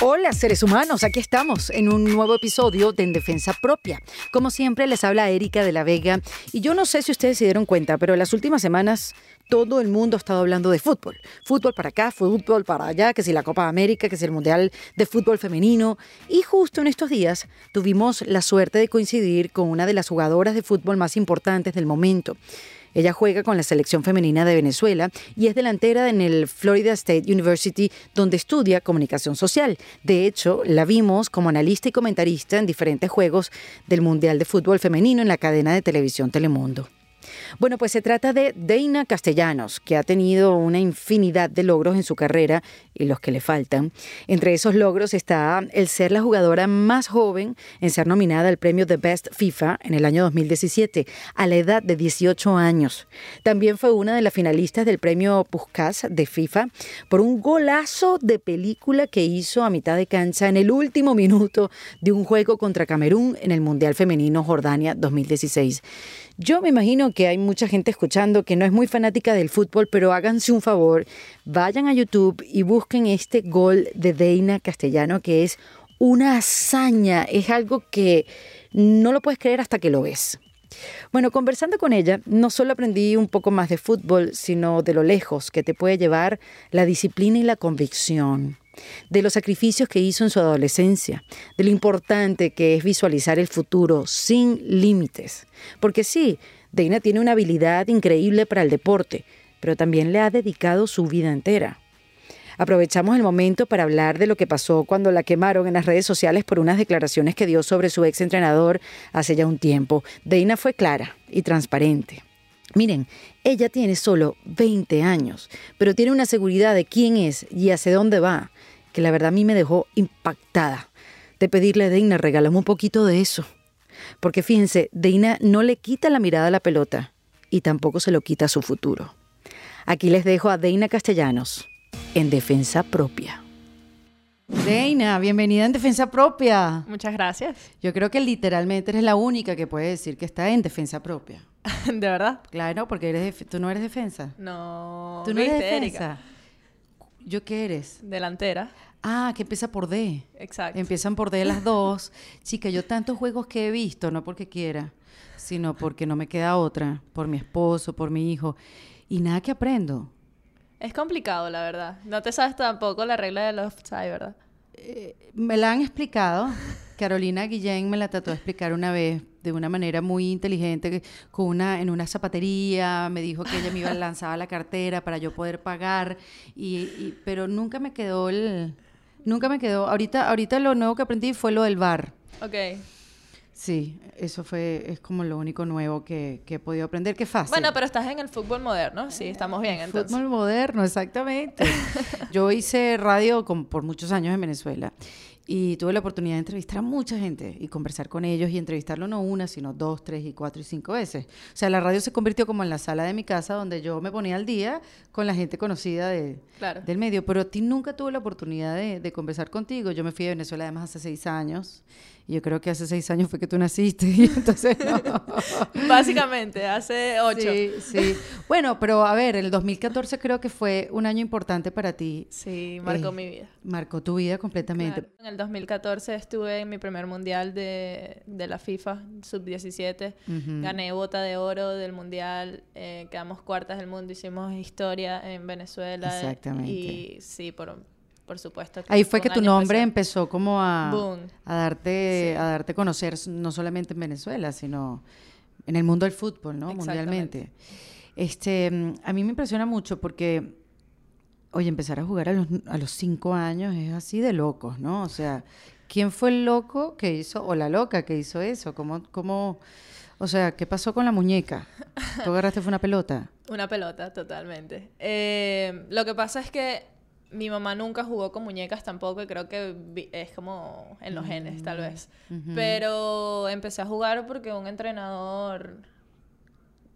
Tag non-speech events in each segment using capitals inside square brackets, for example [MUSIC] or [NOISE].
Hola seres humanos, aquí estamos en un nuevo episodio de En Defensa Propia. Como siempre les habla Erika de la Vega y yo no sé si ustedes se dieron cuenta, pero en las últimas semanas todo el mundo ha estado hablando de fútbol. Fútbol para acá, fútbol para allá, que si la Copa América, que si el Mundial de Fútbol Femenino. Y justo en estos días tuvimos la suerte de coincidir con una de las jugadoras de fútbol más importantes del momento. Ella juega con la selección femenina de Venezuela y es delantera en el Florida State University, donde estudia comunicación social. De hecho, la vimos como analista y comentarista en diferentes juegos del Mundial de Fútbol Femenino en la cadena de televisión Telemundo. Bueno, pues se trata de Deina Castellanos, que ha tenido una infinidad de logros en su carrera y los que le faltan. Entre esos logros está el ser la jugadora más joven en ser nominada al premio The Best FIFA en el año 2017, a la edad de 18 años. También fue una de las finalistas del premio Puskas de FIFA por un golazo de película que hizo a mitad de cancha en el último minuto de un juego contra Camerún en el Mundial Femenino Jordania 2016. Yo me imagino que hay mucha gente escuchando que no es muy fanática del fútbol, pero háganse un favor, vayan a YouTube y busquen este gol de Deina Castellano, que es una hazaña, es algo que no lo puedes creer hasta que lo ves. Bueno, conversando con ella, no solo aprendí un poco más de fútbol, sino de lo lejos que te puede llevar la disciplina y la convicción de los sacrificios que hizo en su adolescencia, de lo importante que es visualizar el futuro sin límites. Porque sí, Deina tiene una habilidad increíble para el deporte, pero también le ha dedicado su vida entera. Aprovechamos el momento para hablar de lo que pasó cuando la quemaron en las redes sociales por unas declaraciones que dio sobre su ex entrenador hace ya un tiempo. Deina fue clara y transparente. Miren, ella tiene solo 20 años, pero tiene una seguridad de quién es y hacia dónde va, que la verdad a mí me dejó impactada. De pedirle a Deina, regálame un poquito de eso. Porque fíjense, Deina no le quita la mirada a la pelota y tampoco se lo quita a su futuro. Aquí les dejo a Deina Castellanos en Defensa Propia. Deina, bienvenida en Defensa Propia. Muchas gracias. Yo creo que literalmente eres la única que puede decir que está en Defensa Propia. [LAUGHS] ¿De verdad? Claro, porque eres tú no eres defensa. No. ¿Tú no eres defensa? ¿Yo qué eres? Delantera. Ah, que empieza por D. Exacto. Empiezan por D las dos. Chica, yo tantos juegos que he visto, no porque quiera, sino porque no me queda otra, por mi esposo, por mi hijo. Y nada que aprendo. Es complicado, la verdad. No te sabes tampoco la regla del offside, ¿verdad? Eh, me la han explicado. Carolina Guillén me la trató de explicar una vez de una manera muy inteligente, con una, en una zapatería, me dijo que ella me iba a lanzar la cartera para yo poder pagar, y, pero nunca me quedó el... Nunca me quedó. Ahorita, ahorita lo nuevo que aprendí fue lo del bar. Ok. Sí, eso fue, es como lo único nuevo que, que he podido aprender, que fácil. Bueno, pero estás en el fútbol moderno, sí, estamos bien entonces. Fútbol moderno, exactamente. [LAUGHS] Yo hice radio con, por muchos años en Venezuela y tuve la oportunidad de entrevistar a mucha gente y conversar con ellos y entrevistarlo no una, sino dos, tres y cuatro y cinco veces. O sea, la radio se convirtió como en la sala de mi casa donde yo me ponía al día con la gente conocida de, del medio. Pero a ti nunca tuve la oportunidad de, de conversar contigo. Yo me fui a Venezuela además hace seis años yo creo que hace seis años fue que tú naciste. [LAUGHS] Y entonces, [LAUGHS] Básicamente, hace ocho. Sí, sí. Bueno, pero a ver, el 2014 creo que fue un año importante para ti. Sí, marcó eh, mi vida. Marcó tu vida completamente. En el 2014 estuve en mi primer mundial de, de la FIFA, sub-17. Gané bota de oro del mundial. Eh, quedamos cuartas del mundo. Hicimos historia en Venezuela. Exactamente. Y sí, por por supuesto. Ahí fue que tu nombre empezó como a, a darte a darte conocer no solamente en Venezuela, sino en el mundo del fútbol, ¿no? Mundialmente. Este, a mí me impresiona mucho porque, oye, empezar a jugar a los, a los cinco años es así de locos, ¿no? O sea, ¿quién fue el loco que hizo, o la loca que hizo eso? ¿Cómo, cómo, o sea, ¿qué pasó con la muñeca? ¿Tú agarraste fue una pelota? [LAUGHS] Una pelota, totalmente. Eh, lo que pasa es que mi mamá nunca jugó con muñecas tampoco y creo que es como en los genes tal vez. Mm, Pero empecé a jugar porque un entrenador...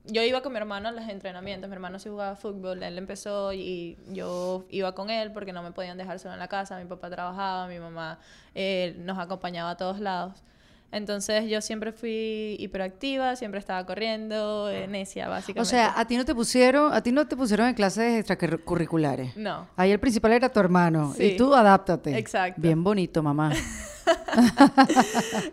Yo iba con mi hermano a los entrenamientos, mi hermano sí jugaba fútbol, él empezó y yo iba con él porque no me podían dejar solo en la casa, mi papá trabajaba, mi mamá eh, nos acompañaba a todos lados. Entonces yo siempre fui hiperactiva, siempre estaba corriendo, eh, necia, básicamente. O sea, a ti no te pusieron, a ti no te pusieron en clases extracurriculares. No. Ahí el principal era tu hermano. Sí. Y tú adáptate. Exacto. Bien bonito, mamá. [LAUGHS]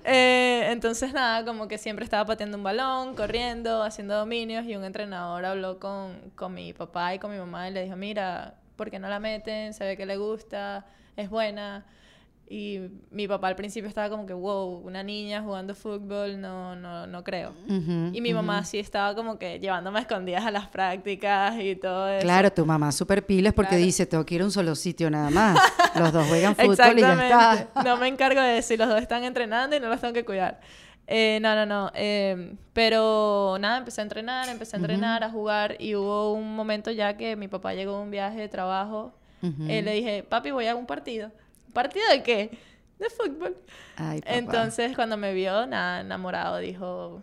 Eh, entonces nada, como que siempre estaba pateando un balón, corriendo, haciendo dominios y un entrenador habló con, con mi papá y con mi mamá y le dijo, mira, ¿por qué no la meten? Se ve que le gusta, es buena. Y mi papá al principio estaba como que, wow, una niña jugando fútbol, no, no, no creo. Ujú, Y mi mamá sí estaba como que llevándome a escondidas a las prácticas y todo eso. Claro, tu mamá súper pilas porque Claro. dice, tengo que ir a un solo sitio nada más. Los dos juegan fútbol y ya está. No me encargo de si los dos están entrenando y no los tengo que cuidar. Eh, no, no, no. eh, pero nada, empecé a entrenar, empecé a entrenar, a jugar y hubo un momento ya que mi papá llegó de un viaje de trabajo. Eh, le dije, papi, voy a un partido. ¿Partido de qué? De fútbol. Ay, papá. Entonces, cuando me vio, nada, enamorado, dijo,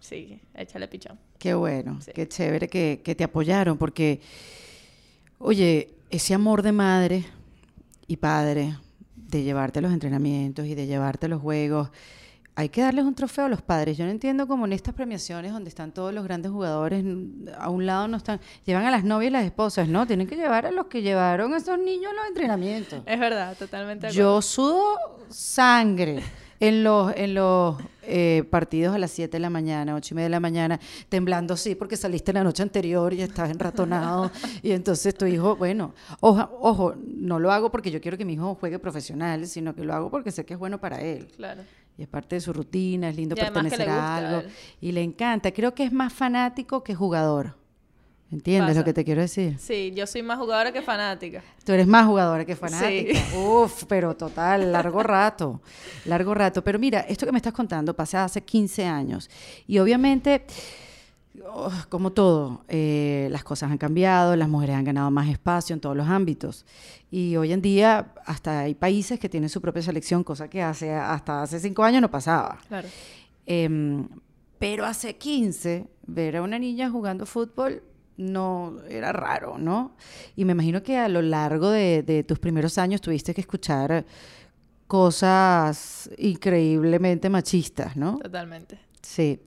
sí, échale pichón. Qué bueno, Sí. qué chévere que, que te apoyaron, porque, oye, ese amor de madre y padre, de llevarte los entrenamientos y de llevarte los juegos, hay que darles un trofeo a los padres. Yo no entiendo cómo en estas premiaciones donde están todos los grandes jugadores, a un lado no están, llevan a las novias y las esposas, ¿no? Tienen que llevar a los que llevaron a esos niños a los entrenamientos. Es verdad, totalmente. Yo sudo sangre en los, en los eh, partidos a las 7 de la mañana, 8 y media de la mañana, temblando sí, porque saliste la noche anterior y estabas enratonado. y entonces tu hijo, bueno, oja- ojo, no lo hago porque yo quiero que mi hijo juegue profesional, sino que lo hago porque sé que es bueno para él. Claro. Y es parte de su rutina, es lindo Y pertenecer a algo. Y le encanta. Creo que es más fanático que jugador. ¿Entiendes lo que te quiero decir? Sí, yo soy más jugadora que fanática. Tú eres más jugadora que fanática. [LAUGHS] Uf, pero total, largo rato. Largo rato. Pero mira, esto que me estás contando pasa hace 15 años. Y obviamente, oh, como todo, eh, las cosas han cambiado, las mujeres han ganado más espacio en todos los ámbitos. Y hoy en día hasta hay países que tienen su propia selección, cosa que hace, hasta hace 5 años no pasaba. Claro. Em, pero hace 15, ver a una niña jugando fútbol no era raro, ¿no? Y me imagino que a lo largo de, de tus primeros años tuviste que escuchar cosas increíblemente machistas, ¿no? Totalmente. Sí.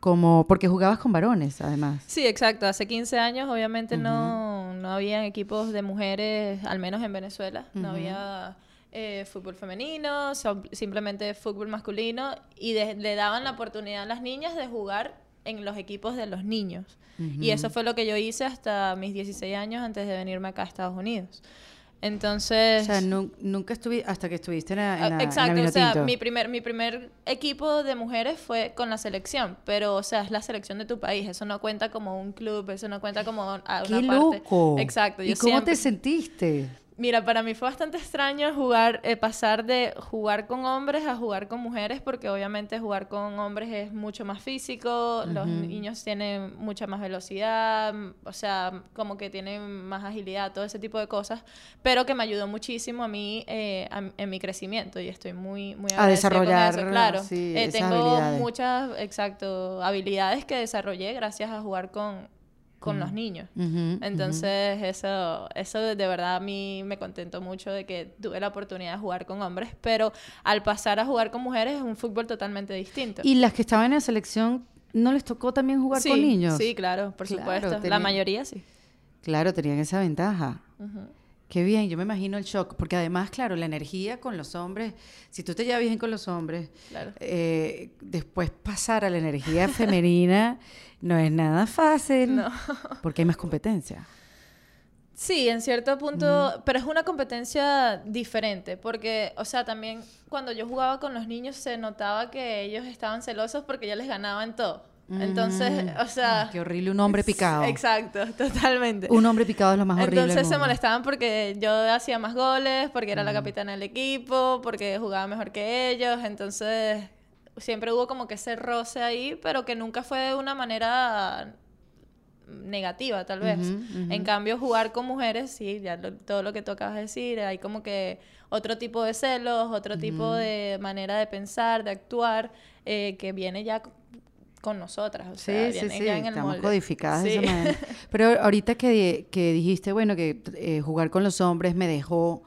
Como porque jugabas con varones, además. Sí, exacto. Hace 15 años obviamente no, no había equipos de mujeres, al menos en Venezuela. No había eh, fútbol femenino, simplemente fútbol masculino y de- le daban la oportunidad a las niñas de jugar en los equipos de los niños. Y eso fue lo que yo hice hasta mis 16 años antes de venirme acá a Estados Unidos. Entonces... O sea, nu- nunca estuviste, hasta que estuviste en la, en Ah, la- en la Exacto, o sea, mi primer, mi primer equipo de mujeres fue con la selección, pero, o sea, es la selección de tu país, eso no cuenta como un club, eso no cuenta como a una ¡Qué parte. loco! Exacto, ¿Y yo cómo siempre- te sentiste? Mira, para mí fue bastante extraño jugar, eh, pasar de jugar con hombres a jugar con mujeres, porque obviamente jugar con hombres es mucho más físico, los niños tienen mucha más velocidad, o sea, como que tienen más agilidad, todo ese tipo de cosas, pero que me ayudó muchísimo a mí eh, a- en mi crecimiento y estoy muy, muy A con desarrollar, eso, claro. sí, Eh, esas tengo habilidades. muchas, exacto, habilidades que desarrollé gracias a jugar con, con los niños. Entonces, eso, eso de de verdad a mí me contentó mucho de que tuve la oportunidad de jugar con hombres, pero al pasar a jugar con mujeres es un fútbol totalmente distinto. ¿Y las que estaban en la selección no les tocó también jugar sí, con niños? Sí, claro, por Claro, supuesto. La mayoría sí. Claro, tenían esa ventaja. Qué bien, yo me imagino el shock, porque además, claro, la energía con los hombres, si tú te llevas bien con los hombres, Claro. eh, después pasar a la energía femenina [LAUGHS] no es nada fácil, No. porque hay más competencia. Sí, en cierto punto, pero es una competencia diferente, porque, o sea, también cuando yo jugaba con los niños se notaba que ellos estaban celosos porque yo les ganaba en todo. Entonces, Mm. o sea... Qué horrible un hombre picado. Exacto, [LAUGHS] totalmente. Un hombre picado es lo más horrible. del Entonces se molestaban porque yo hacía más goles, porque era la capitana del equipo, porque jugaba mejor que ellos. Entonces siempre hubo como que ese roce ahí, pero que nunca fue de una manera negativa, tal vez. En cambio, jugar con mujeres, sí, ya lo- todo lo que tú acabas de decir, hay como que otro tipo de celos, otro tipo de manera de pensar, de actuar, eh, que viene ya con nosotras. O sea, Sí, sí, viene sí, ya en el estamos molde. codificadas de Sí. esa manera. [LAUGHS] Pero ahorita que, que dijiste, bueno, que eh, jugar con los hombres me dejó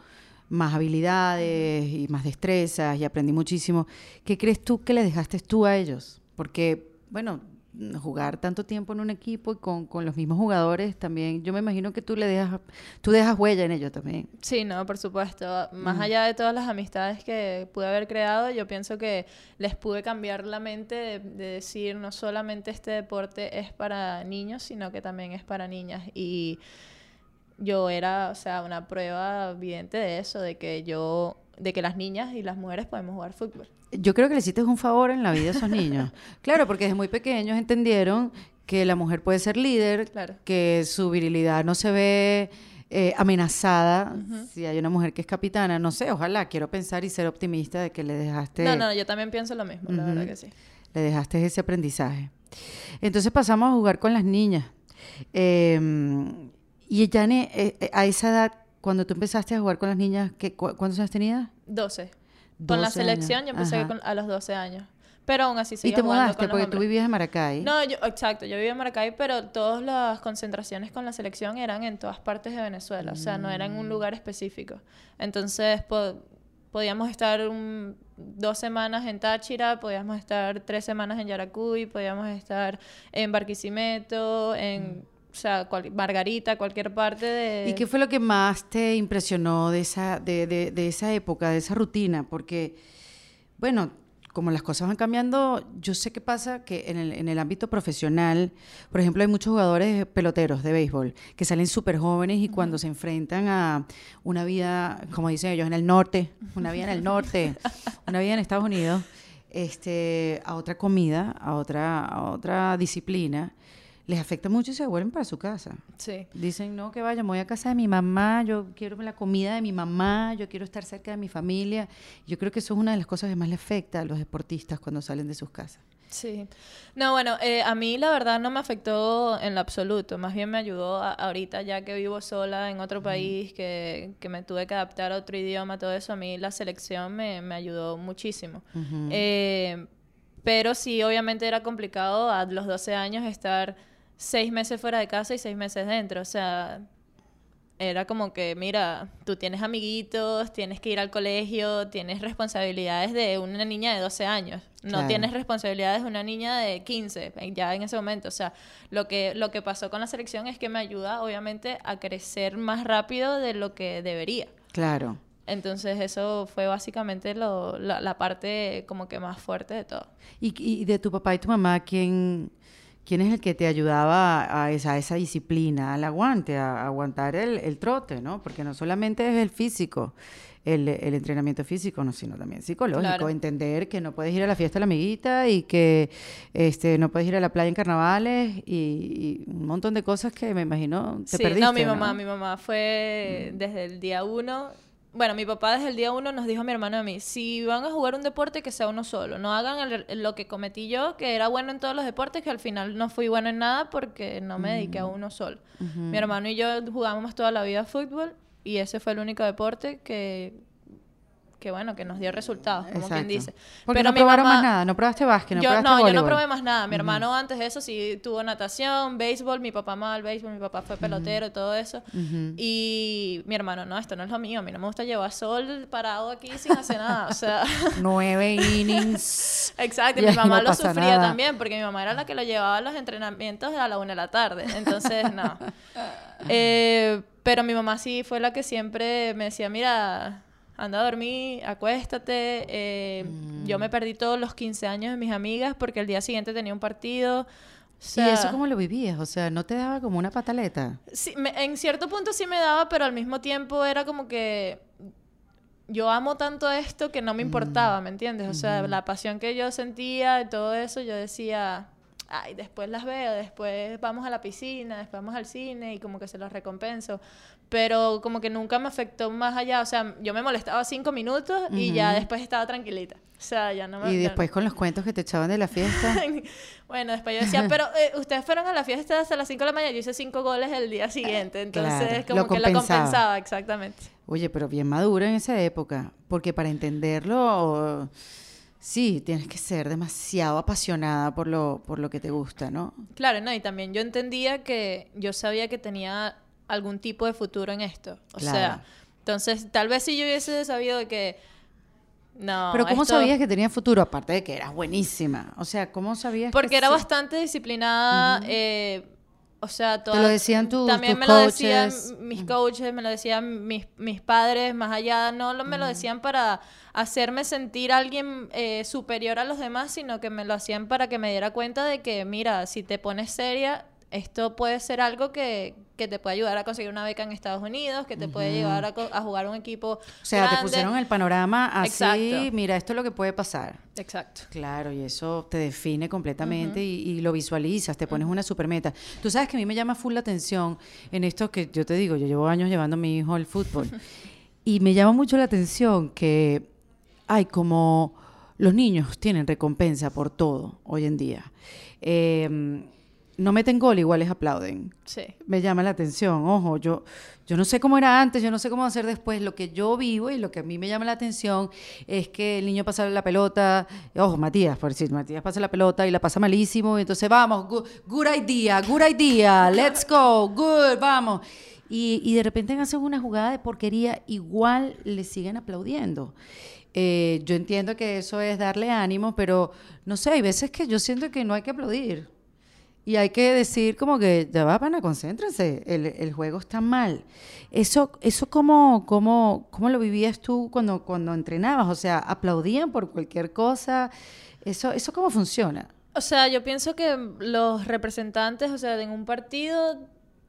más habilidades y más destrezas y aprendí muchísimo. ¿Qué crees tú que le dejaste tú a ellos? Porque, bueno, jugar tanto tiempo en un equipo y con, con, los mismos jugadores también, yo me imagino que tú le dejas, tú dejas huella en ellos también. Sí, no, por supuesto. Más allá de todas las amistades que pude haber creado, yo pienso que les pude cambiar la mente de, de, decir no solamente este deporte es para niños, sino que también es para niñas. Y yo era, o sea, una prueba evidente de eso, de que yo, de que las niñas y las mujeres podemos jugar fútbol yo creo que le hiciste un favor en la vida a esos niños. [LAUGHS] claro, porque desde muy pequeños entendieron que la mujer puede ser líder, que su virilidad no se ve eh, amenazada si hay una mujer que es capitana. No sé, ojalá, quiero pensar y ser optimista de que le dejaste... No, no, yo también pienso lo mismo, la verdad que sí. Le dejaste ese aprendizaje. Entonces pasamos a jugar con las niñas. Em, y Jane, eh, eh, a esa edad, cuando tú empezaste a jugar con las niñas, ¿qué, ¿cuántos años tenías? Doce. Con la selección yo empecé a los 12 años. Pero aún así seguía ¿Y te mudaste? Porque tú vivías en Maracay. No, yo, exacto. Yo vivía en Maracay, pero todas las concentraciones con la selección eran en todas partes de Venezuela. O sea, no era en un lugar específico. Entonces, podíamos estar dos semanas en Táchira, podíamos estar tres semanas en Yaracuy, podíamos estar en Barquisimeto, en... O sea, Margarita, cualquier parte de... ¿Y qué fue lo que más te impresionó de esa, de, de, de esa época, de esa rutina? Porque, bueno, como las cosas van cambiando, yo sé qué pasa que en el, en el ámbito profesional, por ejemplo, hay muchos jugadores peloteros de béisbol que salen súper jóvenes y cuando se enfrentan a una vida, como dicen ellos, en el norte, una vida en el norte, [LAUGHS] una vida en Estados Unidos, este, a otra comida, a otra, a otra disciplina, les afecta mucho y se vuelven para su casa. Sí. Dicen, no, que vaya, voy a casa de mi mamá, yo quiero la comida de mi mamá, yo quiero estar cerca de mi familia. Yo creo que eso es una de las cosas que más le afecta a los deportistas cuando salen de sus casas. Sí. No, bueno, eh, a mí la verdad no me afectó en lo absoluto. Más bien me ayudó ahorita, ya que vivo sola en otro país, que, que, me tuve que adaptar a otro idioma, todo eso. A mí la selección me, me ayudó muchísimo. eh, pero sí, obviamente era complicado a los 12 años estar seis meses fuera de casa y seis meses dentro. O sea, era como que, mira, tú tienes amiguitos, tienes que ir al colegio, tienes responsabilidades de una niña de 12 años. No tienes responsabilidades de una niña de 15, ya en ese momento. O sea, lo que, lo que pasó con la selección es que me ayuda, obviamente, a crecer más rápido de lo que debería. Claro. Entonces eso fue básicamente lo, la, parte como que más fuerte de todo. ¿Y, y de tu papá y tu mamá, quién ¿Quién es el que te ayudaba a esa, esa disciplina, al aguante, a, aguantar el, el, trote, ¿no? Porque no solamente es el físico, el, el entrenamiento físico, no, sino también psicológico. Entender que no puedes ir a la fiesta de la amiguita y que este, no puedes ir a la playa en carnavales y, un montón de cosas que me imagino te sí, perdiste. No, mi mamá, mi mamá fue desde el día uno bueno, mi papá desde el día uno nos dijo a mi hermano y a mí, si van a jugar un deporte que sea uno solo, no hagan lo que cometí yo, que era bueno en todos los deportes, que al final no fui bueno en nada porque no me dediqué a uno solo. Mi hermano y yo jugábamos toda la vida fútbol y ese fue el único deporte que que bueno, que nos dio resultados, como quien dice. Porque Pero no probaron más nada, no probaste básquet, no yo, probaste No, yo no probé más nada. Mi hermano antes de eso sí tuvo natación, béisbol, mi papá más al béisbol, mi papá fue pelotero y todo eso. Y mi hermano, no, esto no es lo mío, a mí no me gusta llevar sol parado aquí sin hacer nada, o sea... [LAUGHS] Nueve innings. Exacto, y mi mamá lo sufría también, porque mi mamá era la que lo llevaba a los entrenamientos a la una de la tarde, entonces, no. [LAUGHS] Eh, pero mi mamá sí fue la que siempre me decía, mira anda a dormir, acuéstate. Eh, yo me mm. perdí todos los 15 años de mis amigas porque el día siguiente tenía un partido. ¿Y eso cómo lo vivías? O sea, ¿no te daba como una pataleta? Sí, en cierto punto sí me daba, pero al mismo tiempo era como que yo amo tanto esto que no me importaba, ¿me entiendes? O sea, la pasión que yo sentía y todo eso, yo decía, ay, después las veo, después vamos a la piscina, después vamos al cine y como que se los recompenso. Pero como que nunca me afectó más allá, o sea, yo me molestaba cinco minutos y ya después estaba tranquilita. O sea, ya no me... Y después con los cuentos que te echaban de la fiesta. [LAUGHS] bueno, después yo decía, [LAUGHS] pero eh, ustedes fueron a la fiesta hasta las 5 de la mañana, yo hice cinco goles el día siguiente, entonces como que lo compensaba, exactamente. Oye, pero bien madura en esa época, porque para entenderlo Sí, tienes que ser demasiado apasionada por lo, por lo que te gusta, ¿no? Claro, no, y también yo entendía que yo sabía que tenía algún tipo de futuro en esto. O sea, Entonces, tal vez si yo hubiese sabido de que no. Pero ¿cómo esto- sabías que tenía futuro? Aparte de que eras buenísima. O sea, ¿cómo sabías Porque que era sí? bastante disciplinada. eh, o sea, toda- lo decían tus- También tus me lo decían coaches. mis coaches, me lo decían mis, mis padres, más allá. No lo, me lo decían para hacerme sentir alguien eh, superior a los demás, sino que me lo hacían para que me diera cuenta de que, mira, si te pones seria, esto puede ser algo que, que te puede ayudar a conseguir una beca en Estados Unidos, que te puede llevar a, a jugar un equipo O sea, te pusieron el panorama así, Exacto. mira, esto es lo que puede pasar. Exacto. Claro, y eso te define completamente y, y lo visualizas, te pones una super meta. Tú sabes que a mí me llama full la atención en esto que yo te digo, yo llevo años llevando a mi hijo al fútbol [LAUGHS] y me llama mucho la atención que hay como los niños tienen recompensa por todo hoy en día. Eh, no meten gol, igual les aplauden Sí. me llama la atención. Ojo, yo, yo no sé cómo era antes, yo no sé cómo va a ser después. Lo que yo vivo y lo que a mí me llama la atención es que el niño pasa la pelota, ojo, Matías, por decir, Matías pasa la pelota y la pasa malísimo, y entonces vamos, good, good idea, good idea, let's go, good, vamos. Y, y de repente hacen una jugada de porquería, igual le siguen aplaudiendo. Eh, yo entiendo que eso es darle ánimo, pero no sé, hay veces que yo siento que no hay que aplaudir. Y hay que decir como que, ya va, pana, concéntrense, el, el juego está mal. Eso, eso cómo, cómo, ¿Cómo lo vivías tú cuando, cuando entrenabas? O sea, ¿aplaudían por cualquier cosa? ¿Eso, eso cómo funciona? O sea, yo pienso que los representantes, o sea, en un partido,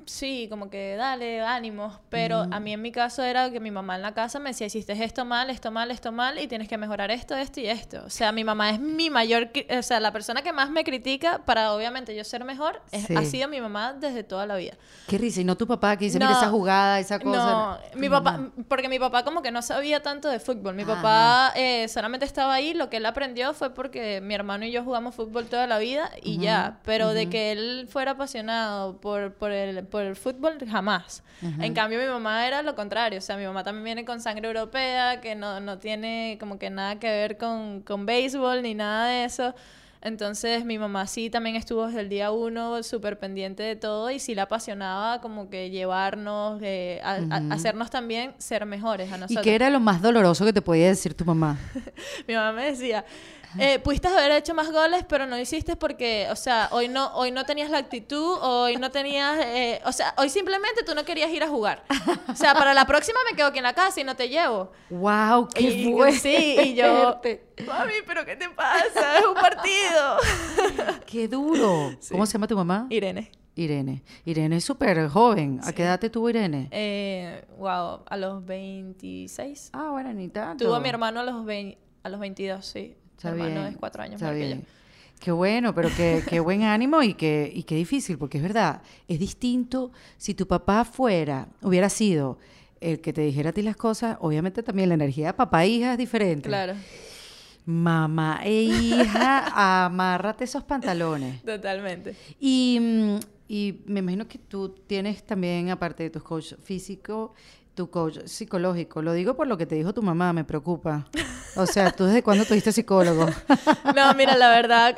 sí, como que dale, ánimos, pero a mí en mi caso era que mi mamá en la casa me decía, hiciste esto mal, esto mal, esto mal, y tienes que mejorar esto, esto y esto. O sea, mi mamá es mi mayor, o sea, la persona que más me critica para obviamente yo ser mejor, es- Sí. ha sido mi mamá desde toda la vida. Qué risa, y no tu papá que dice, mira No, esa jugada, esa cosa. No, mi mamá. papá, porque mi papá como que no sabía tanto de fútbol. Mi Ajá. papá eh, solamente estaba ahí, lo que él aprendió fue porque mi hermano y yo jugamos fútbol toda la vida y ya. Pero de que él fuera apasionado por, por, el, por el fútbol, jamás. En cambio, mi mamá era lo contrario. O sea, mi mamá también viene con sangre europea, que no, no tiene como que nada que ver con, con béisbol ni nada de eso. Entonces mi mamá sí también estuvo desde el día uno súper pendiente de todo y sí le apasionaba como que llevarnos, eh, a, a- hacernos también ser mejores a ¿Y nosotros. qué era lo más doloroso que te podía decir tu mamá? [LAUGHS] Mi mamá me decía, eh, pudiste haber hecho más goles, pero no hiciste porque, o sea, hoy no, hoy no tenías la actitud, hoy no tenías, eh, o sea, hoy simplemente tú no querías ir a jugar. O sea, para la próxima me quedo aquí en la casa y no te llevo. ¡Wow! ¡Qué Y- fuerte! Sí, y yo, mami, pero ¿qué te pasa? Es un partido. [LAUGHS] ¡Qué duro! ¿Cómo se llama tu mamá? Irene. Irene. Irene es súper joven. ¿A Sí. qué edad te tuvo Irene? Eh, wow, a los 26. Ah, bueno, ni tanto. Tuvo a mi hermano a los, 20 a los 22, sí. Está mi hermano bien, es cuatro años está mayor que yo. Qué bueno, pero qué, qué buen ánimo y qué, y qué difícil, porque es verdad, es distinto si tu papá fuera, hubiera sido el que te dijera a ti las cosas, obviamente también la energía de papá e hija es diferente. Claro, Mamá e hija, [LAUGHS] amárrate esos pantalones. totalmente. Y, mm, y me imagino que tú tienes también, aparte de tu coach físico, tu coach psicológico. Lo digo por lo que te dijo tu mamá, me preocupa. [LAUGHS] O sea, ¿tú desde cuándo tuviste psicólogo? No, mira, la verdad,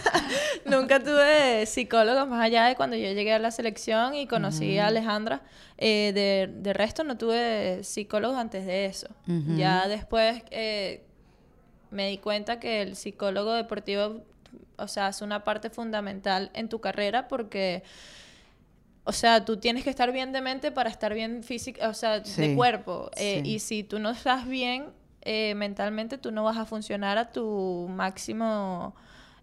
[LAUGHS] nunca tuve psicólogos más allá de cuando yo llegué a la selección y conocí a Alejandra. Eh, de, de resto, no tuve psicólogos antes de eso. Ya después eh, me di cuenta que el psicólogo deportivo, o sea, es una parte fundamental en tu carrera porque... O sea, tú tienes que estar bien de mente para estar bien física, o sea, Sí, de cuerpo. Eh, sí. Y si tú no estás bien eh, mentalmente, tú no vas a funcionar a tu máximo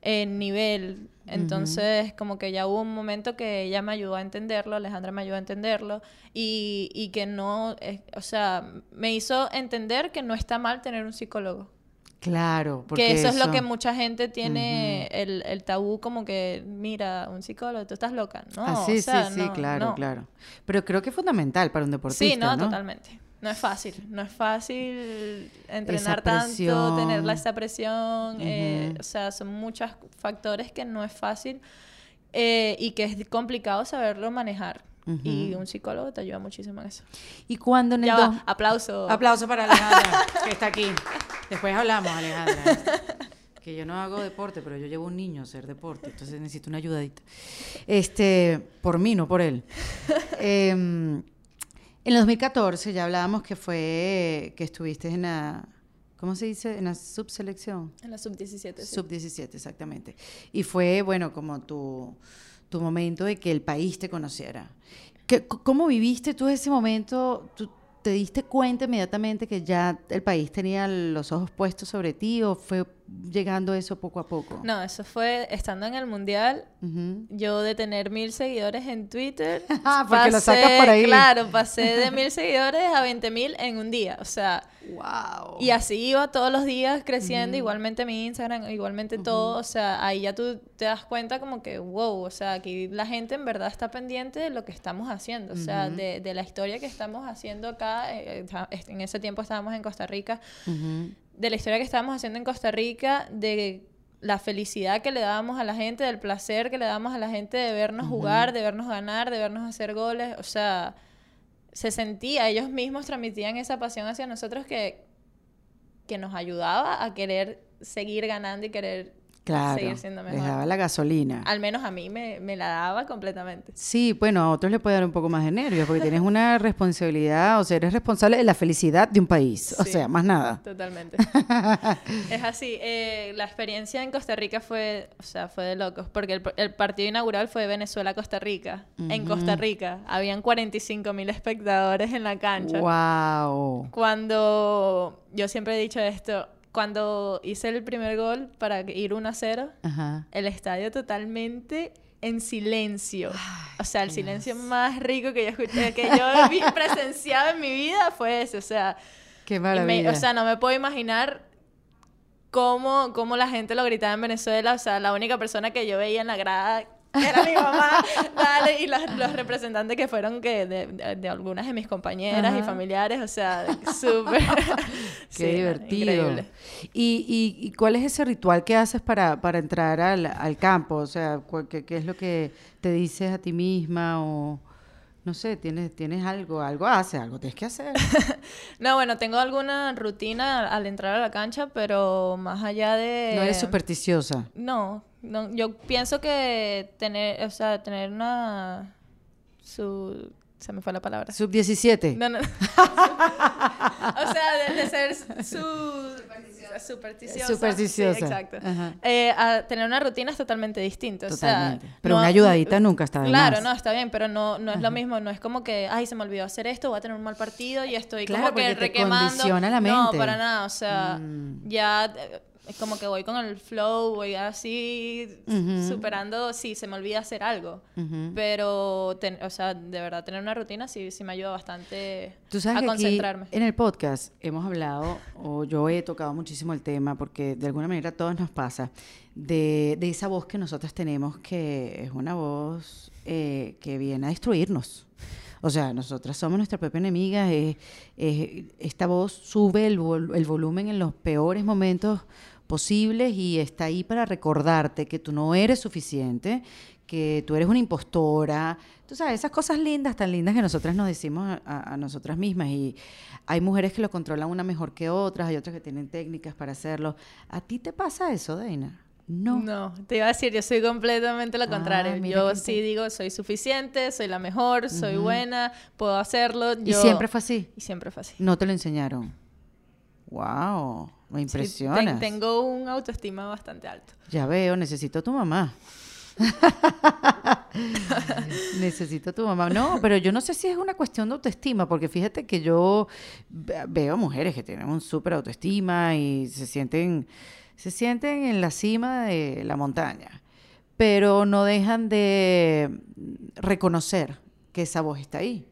eh, nivel. Entonces, como que ya hubo un momento que ella me ayudó a entenderlo, Alejandra me ayudó a entenderlo, y, y que no, eh, o sea, me hizo entender que no está mal tener un psicólogo. Claro, porque Que eso, es lo que mucha gente tiene el, el tabú como que, mira, un psicólogo, tú estás loca. No, Ah, sí, o sea, sí, sí, no, claro, no. claro. Pero creo que es fundamental para un deportista, Sí, no, ¿no? totalmente. No es fácil, no es fácil entrenar tanto, tener la, esa presión, eh, o sea, son muchos factores que no es fácil eh, y que es complicado saberlo manejar. Y un psicólogo te ayuda muchísimo en eso. Y cuando en el Ya dos- va, aplauso. Aplauso para Alejandra, que está aquí. Después hablamos, Alejandra. Que yo no hago deporte, pero yo llevo un niño a hacer deporte, entonces necesito una ayudadita. Este, por mí, no por él. Em, En el 2014 ya hablábamos que fue que estuviste en la ¿cómo se dice? En la subselección. En la sub-17. Sub-17, exactamente. Y fue, bueno, como tu, tu momento de que el país te conociera. ¿Qué, ¿Cómo viviste tú ese momento? ¿Tú te diste cuenta inmediatamente que ya el país tenía los ojos puestos sobre ti o fue llegando eso poco a poco? No, eso fue estando en el mundial. Yo de tener mil seguidores en Twitter. [LAUGHS] ah, porque lo sacas por ahí. Claro, pasé de [LAUGHS] mil seguidores a veinte mil en un día. O sea. ¡Wow! Y así iba todos los días creciendo, igualmente mi Instagram, igualmente todo. O sea, ahí ya tú te das cuenta como que, wow, o sea, aquí la gente en verdad está pendiente de lo que estamos haciendo. O sea, de, de, la historia que estamos haciendo acá. Eh, eh, en ese tiempo estábamos en Costa Rica de la historia que estábamos haciendo en Costa Rica, de la felicidad que le dábamos a la gente, del placer que le dábamos a la gente de vernos jugar, de vernos ganar, de vernos hacer goles. O sea, se sentía, ellos mismos transmitían esa pasión hacia nosotros que, que nos ayudaba a querer seguir ganando y querer Claro, seguir siendo mejor. les daba la gasolina. Al menos a mí me, me, la daba completamente. Sí, bueno, a otros le puede dar un poco más de nervios porque tienes una [LAUGHS] responsabilidad, o sea, eres responsable de la felicidad de un país, o sea, más nada. Totalmente. [LAUGHS] es así. Eh, la experiencia en Costa Rica fue, o sea, fue de locos porque el, el partido inaugural fue Venezuela-Costa Rica. En Costa Rica habían 45 mil espectadores en la cancha. ¡Wow! Cuando yo siempre he dicho esto, cuando hice el primer gol para ir 1 a 0, el estadio totalmente en silencio. o sea, el silencio más rico que yo escuché, que yo he [LAUGHS] presenciado en mi vida fue ese. O sea, Qué maravilla. o sea, no me puedo imaginar cómo, cómo la gente lo gritaba en Venezuela. O sea, la única persona que yo veía en la grada era mi mamá, [LAUGHS] dale, y los, los, representantes que fueron que de, de, de algunas de mis compañeras Ajá. y familiares, o sea, súper... [LAUGHS] Qué [LAUGHS] sí, divertido. ¿Y, y, ¿Y, cuál es ese ritual que haces para, para entrar al, al campo? O sea, ¿qué, ¿qué, es lo que te dices a ti misma o...? No sé, tienes, tienes algo, algo haces, algo tienes que hacer. [LAUGHS] no, bueno, tengo alguna rutina al entrar a la cancha, pero más allá de... No eres supersticiosa. No, no, yo pienso que tener, o sea, tener una su se me fue la palabra. Sub 17. No, no. [LAUGHS] o sea, de, de ser su supersticiosa. Supersticiosa. Sí, exacto. Eh, a tener una rutina es totalmente distinta. Totalmente. O sea, pero no, una ayudadita nunca está bien. Claro, no, está bien, pero no, no es lo mismo. No es como que, ay, se me olvidó hacer esto, voy a tener un mal partido y estoy claro, como que te requemando. Condiciona la mente. No, para nada. O sea, mm. ya es como que voy con el flow, voy así uh -huh. superando, sí, se me olvida hacer algo. Uh -huh. Pero, ten, o sea, de verdad, tener una rutina sí, sí me ayuda bastante ¿Tú sabes a que concentrarme. Aquí en el podcast hemos hablado, o yo he tocado muchísimo el tema, porque de alguna manera a todos nos pasa, de, de esa voz que nosotras tenemos, que es una voz eh, que viene a destruirnos. O sea, nosotras somos nuestra propia enemiga. Eh, eh, esta voz sube el, vol el volumen en los peores momentos posibles y está ahí para recordarte que tú no eres suficiente, que tú eres una impostora. Tú sabes, esas cosas lindas, tan lindas que nosotras nos decimos a, a, nosotras mismas. Y hay mujeres que lo controlan una mejor que otras, hay otras que tienen técnicas para hacerlo. ¿A ti te pasa eso, Deina? No. No, te iba a decir, yo soy completamente lo contrario. Ah, yo sí te... digo, soy suficiente, soy la mejor, uh -huh. soy buena, puedo hacerlo. Yo... ¿Y siempre fue así? Y siempre fue así. No te lo enseñaron. Wow, me. Sí, ten, tengo un autoestima bastante alto. Ya veo, necesito a tu mamá. [LAUGHS] necesito a tu mamá. No, pero yo no sé si es una cuestión de autoestima, porque fíjate que yo veo mujeres que tienen un súper autoestima y se sienten, se sienten en la cima de la montaña, pero no dejan de reconocer que esa voz está ahí.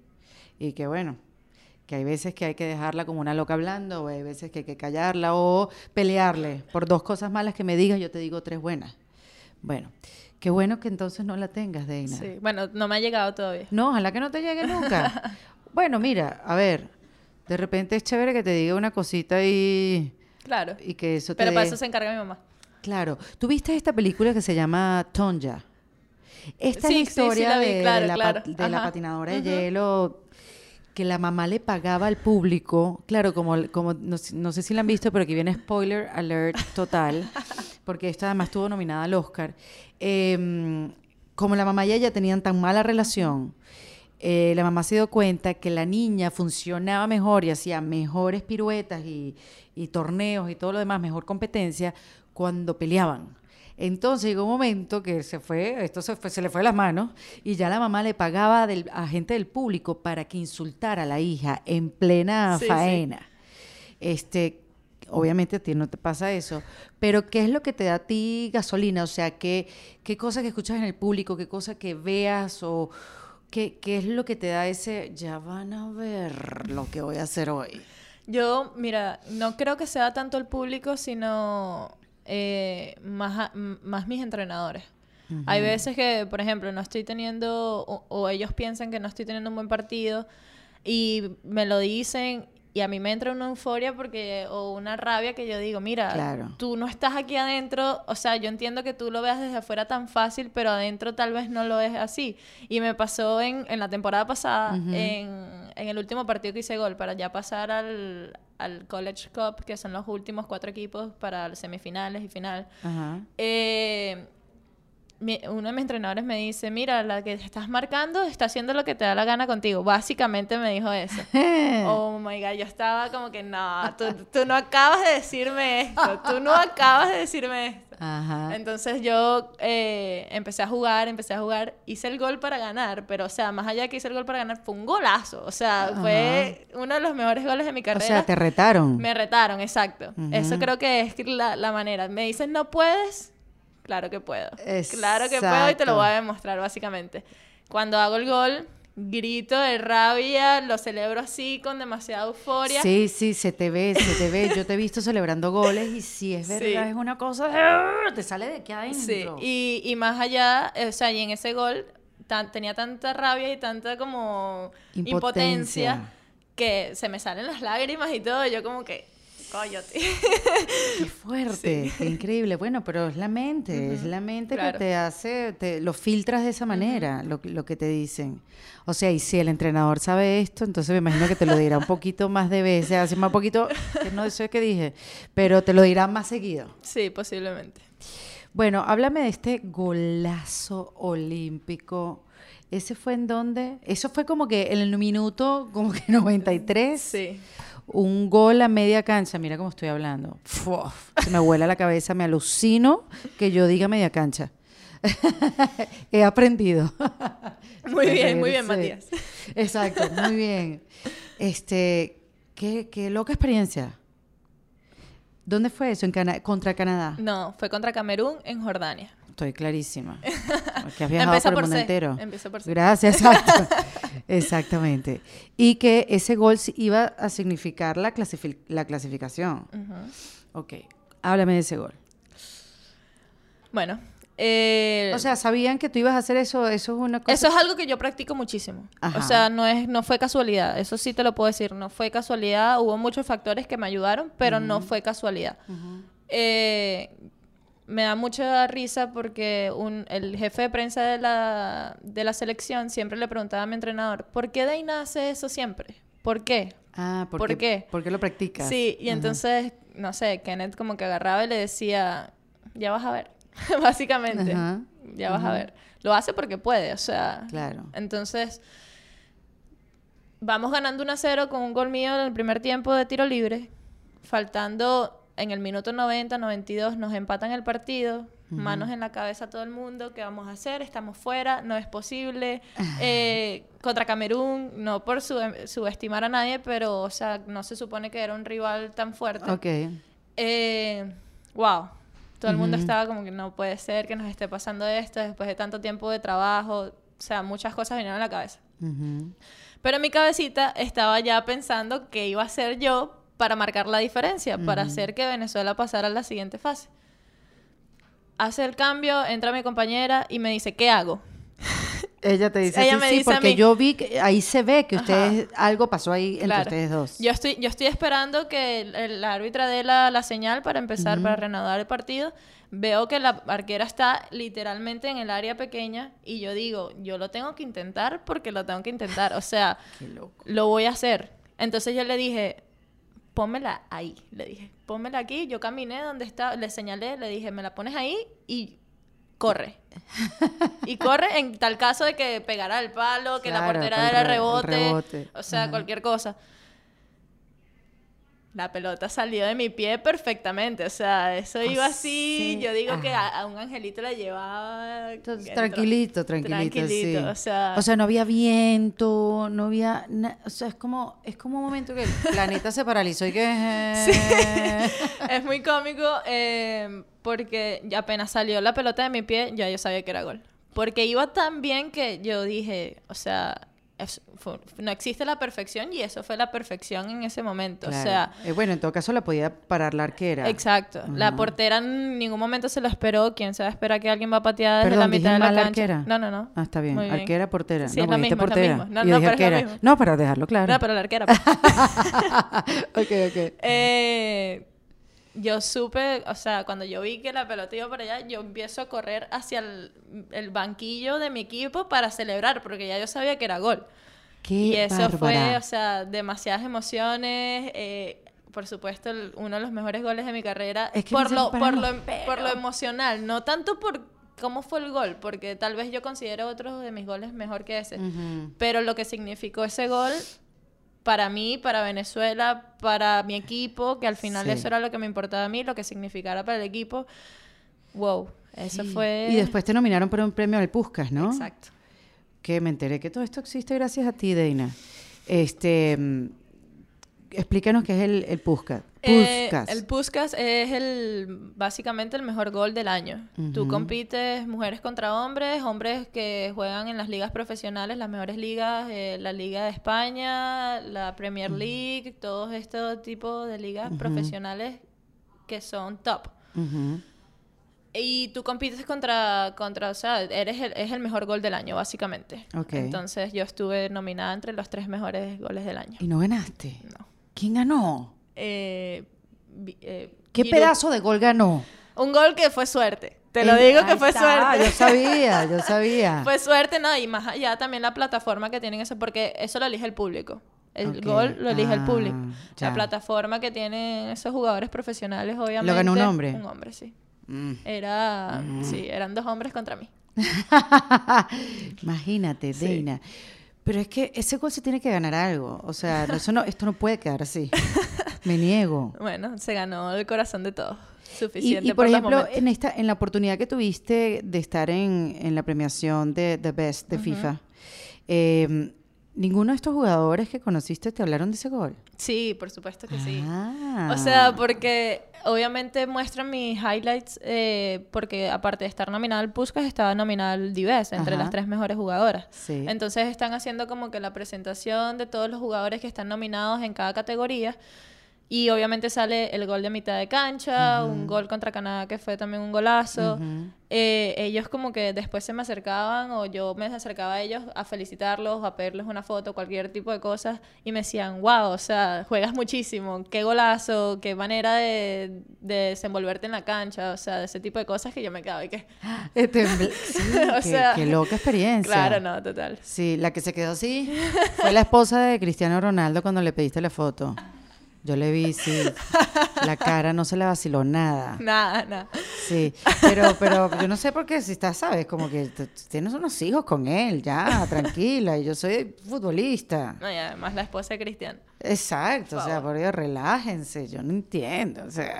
Y que bueno, que hay veces que hay que dejarla como una loca hablando, o hay veces que hay que callarla o pelearle por dos cosas malas que me digas, yo te digo tres buenas. Bueno, qué bueno que entonces no la tengas, Deina. Sí, bueno, no me ha llegado todavía. No, ojalá que no te llegue nunca. [LAUGHS] bueno, mira, a ver, de repente es chévere que te diga una cosita y... Claro. Y que eso te Pero para eso se encarga mi mamá. Claro. ¿Tú viste esta película que se llama Tonja? Esta sí, es la historia sí, sí la vi, de, claro, de, la, claro. de la patinadora de hielo que la mamá le pagaba al público, claro, como, como no, sé si la han visto, pero aquí viene spoiler alert total, porque esta además estuvo nominada al Oscar. Eh, como la mamá y ella tenían tan mala relación, eh, la mamá se dio cuenta que la niña funcionaba mejor y hacía mejores piruetas y torneos y todo lo demás, mejor competencia, cuando peleaban. Entonces llegó un momento que se fue, esto se, fue, se le fue las manos y ya la mamá le pagaba del, a gente del público para que insultara a la hija en plena Sí, sí. faena. Este, obviamente a ti no te pasa eso, pero ¿qué es lo que te da a ti gasolina? O sea, ¿qué, qué cosa que escuchas en el público, qué cosa que veas o qué, qué es lo que te da ese, ya van a ver lo que voy a hacer hoy? Yo, mira, no creo que sea tanto el público, sino eh, más, a- más mis entrenadores. Hay veces que, por ejemplo, no estoy teniendo, o, o ellos piensan que no estoy teniendo un buen partido y me lo dicen y a mí me entra una euforia porque, o una rabia que yo digo, mira, Claro. tú no estás aquí adentro, o sea, yo entiendo que tú lo veas desde afuera tan fácil, pero adentro tal vez no lo es así. Y me pasó en, en la temporada pasada, en, en el último partido que hice gol, para ya pasar al, al College Cup, que son los últimos cuatro equipos para las semifinales y final. Ajá. Eh, mi- uno de mis entrenadores me dice, mira, la que estás marcando está haciendo lo que te da la gana contigo. Básicamente me dijo eso. [LAUGHS] Oh my God, yo estaba como que no, tú, tú no acabas de decirme esto, tú no acabas de decirme esto. Ajá. Entonces yo eh, empecé a jugar, empecé a jugar, hice el gol para ganar, pero o sea, más allá de que hice el gol para ganar, fue un golazo. O sea, fue uno de los mejores goles de mi O carrera. sea, te retaron. Me retaron, exacto. Eso creo que es la, la manera. Me dicen, no puedes. Claro que puedo. Claro que puedo y te lo voy a demostrar, básicamente. Cuando hago el gol, grito de rabia, lo celebro así con demasiada euforia. Sí, sí, se te ve, se te ve. Yo te he visto celebrando goles y si es verdad, Sí. es una cosa de... Te sale de aquí adentro. Sí, y, y más allá, o sea, y en ese gol tan- tenía tanta rabia y tanta como Impotencia. impotencia. que se me salen las lágrimas y todo, y yo como que, coyote. Qué [LAUGHS] fuerte, qué increíble. Bueno, pero es la mente, es la mente que te hace, te, lo filtras de esa manera, lo, que- lo que te dicen. O sea, y si el entrenador sabe esto, entonces me imagino que te lo dirá un poquito más de veces, así más poquito, que no es que dije, pero te lo dirá más seguido. sí, posiblemente. Bueno, háblame de este golazo olímpico. ¿Ese fue en dónde? Eso fue como que en el minuto, como que 93. Sí. Un gol a media cancha. Mira cómo estoy hablando. Se me vuela la cabeza. Me alucino que yo diga media cancha. [LAUGHS] He aprendido. [LAUGHS] Muy bien, muy bien, Sí. Matías. Exacto, muy bien. Este, qué, qué loca experiencia. ¿Dónde fue eso? En Cana- contra Canadá. No, fue contra Camerún en Jordania. Estoy clarísima. [LAUGHS] Que has viajado por el por mundo C, entero. empieza por C. Gracias, [LAUGHS] exacto. Exactamente. Y que ese gol iba a significar la, clasifi- la clasificación. Ujú. Ok. Háblame de ese gol. Bueno, eh, O sea, ¿sabían que tú ibas a hacer eso? Eso es una cosa... eso es algo que yo practico muchísimo. Ajá. O sea, no es, no fue casualidad. Eso sí te lo puedo decir. No fue casualidad. Hubo muchos factores que me ayudaron, pero no fue casualidad. Eh, me da mucha risa porque un- el jefe de prensa de la, de la selección siempre le preguntaba a mi entrenador, ¿por qué Deina hace eso siempre? ¿Por qué? Ah, ¿por, ¿por qué, qué? ¿Por qué lo practicas? Sí, y entonces, no sé, Kenneth como que agarraba y le decía, ya vas a ver, [LAUGHS] básicamente, Ajá, ya vas a ver. Lo hace porque puede, o sea. Claro. Entonces, vamos ganando 1 a 0 con un gol mío en el primer tiempo de tiro libre, faltando en el minuto 90, 92, nos empatan el partido. Manos en la cabeza a todo el mundo, ¿qué vamos a hacer? Estamos fuera, no es posible. Eh, contra Camerún, no por sub- subestimar a nadie, pero, o sea, no se supone que era un rival tan fuerte. Ok. Eh, wow. Todo el mundo Ujú. estaba como que no puede ser que nos esté pasando esto después de tanto tiempo de trabajo. O sea, muchas cosas vinieron a la cabeza. Ujú. Pero en mi cabecita estaba ya pensando qué iba a hacer yo para marcar la diferencia, para hacer que Venezuela pasara a la siguiente fase. Hace el cambio, entra mi compañera y me dice, ¿qué hago? [LAUGHS] Ella te dice Ella así, me sí, dice porque yo vi que ahí se ve que Ajá. ustedes algo pasó ahí entre Claro. ustedes dos. Yo estoy, yo estoy esperando que el, el árbitra dé la, la señal para empezar, para reanudar el partido. Veo que la arquera está literalmente en el área pequeña y yo digo, yo lo tengo que intentar porque lo tengo que intentar. O sea, [LAUGHS] lo voy a hacer. Entonces yo le dije, pónmela ahí, le dije, pónmela aquí. Yo caminé donde está, le señalé, le dije, me la pones ahí y corre. Y corre en tal caso de que pegara el palo, que la portera diera rebote, rebote. o sea, Ajá. cualquier cosa. La pelota salió de mi pie perfectamente, o sea, eso iba Ah, así, sí. yo digo que a, a un angelito la llevaba... Entonces, tranquilito, tranquilito, Tranquilito, sí. o sea... O sea, no había viento, no había... na- o sea, es como, es como un momento que el [LAUGHS] planeta se paralizó y que... es muy cómico eh, porque apenas salió la pelota de mi pie, ya yo sabía que era gol. Porque iba tan bien que yo dije, o sea, es- fue- no existe la perfección y eso fue la perfección en ese momento. O sea, Eh, bueno, en todo caso la podía parar la arquera. exacto. La portera en ningún momento se lo esperó. ¿Quién se va a esperar que alguien va a patear desde Perdón, la mitad de la cancha? arquera. No, no, no. Ah, está bien. Arquera, portera. Sí, no, es la misma, es la portera. misma. No, no, es. No, para dejarlo claro. No, pero la arquera. pues. [LAUGHS] ok, ok. Eh, yo supe, o sea, cuando yo vi que la pelota iba para allá, yo empiezo a correr hacia el, el banquillo de mi equipo para celebrar, porque ya yo sabía que era gol. Qué y eso fue, bárbara. o sea, demasiadas emociones. eh, por supuesto, el- uno de los mejores goles de mi carrera. Es que por, lo, paran por, lo, por lo emocional, no tanto por cómo fue el gol, porque tal vez yo considero otros de mis goles mejor que ese. Ujú. Pero lo que significó ese gol para mí, para Venezuela, para mi equipo, que al final Sí. eso era lo que me importaba a mí, lo que significara para el equipo. Wow, eso Sí. fue... Y después te nominaron por un premio al Puscas, ¿no? Exacto. Que me enteré que todo esto existe gracias a ti, Deina. Este, mm, explícanos qué es el, el. Eh, Puskas. el Puskas es el básicamente el mejor gol del año. Tú compites mujeres contra hombres, hombres que juegan en las ligas profesionales, las mejores ligas, eh, la Liga de España, la Premier League, todos estos tipos de ligas profesionales que son top. Y tú compites contra, contra o sea, eres el, es el mejor gol del año, básicamente. Ok. Entonces yo estuve nominada entre los tres mejores goles del año. Y no ganaste. No. ¿Quién ganó? Eh, eh, ¿Qué Giroud. pedazo de gol ganó? Un gol que fue suerte. Te lo Eh, digo que fue está, suerte. Yo sabía, [LAUGHS] yo sabía. Fue suerte, no, y más allá también la plataforma que tienen eso, porque eso lo elige el público. El gol lo elige el ah, público. ya. La plataforma que tienen esos jugadores profesionales, obviamente. ganó un hombre? Un hombre, sí. Mm. Era, sí, eran dos hombres contra mí. [LAUGHS] Imagínate, Deina. Pero es que ese gol se tiene que ganar algo. O sea, eso no, esto no puede quedar así. Me niego. [LAUGHS] Bueno, se ganó el corazón de todos. Y, Suficiente y, por los ejemplo, en esta, en la oportunidad que tuviste de estar en, en la premiación de The Best de FIFA, eh, ninguno de estos jugadores que conociste te hablaron de ese gol. Sí, por supuesto que sí. Ah. O sea, porque obviamente muestran mis highlights, eh, porque aparte de estar nominada al Puskas, estaba nominada al Dives, entre Ajá. las tres mejores jugadoras. Sí. Entonces están haciendo como que la presentación de todos los jugadores que están nominados en cada categoría. Y obviamente sale el gol de mitad de cancha, un gol contra Canadá que fue también un golazo. Ujú. Eh, ellos como que después se me acercaban o yo me acercaba a ellos a felicitarlos, a pedirles una foto, cualquier tipo de cosas y me decían, wow, o sea, juegas muchísimo, qué golazo, qué manera de, de desenvolverte en la cancha, o sea, de ese tipo de cosas que yo me quedaba y que, [LAUGHS] [LAUGHS] sí, O qué, sea, qué loca experiencia. claro, no, total. Sí, la que se quedó así fue la esposa de Cristiano Ronaldo cuando le pediste la foto. [LAUGHS] Yo le vi, sí. La cara no se le vaciló nada. Nada, nada. Sí, pero, pero yo no sé por qué, si estás, sabes, como que tienes unos hijos con él, ya, tranquila, y yo soy futbolista. No, y además la esposa de Cristian. Exacto, o sea, por Dios, relájense, yo no entiendo, o sea.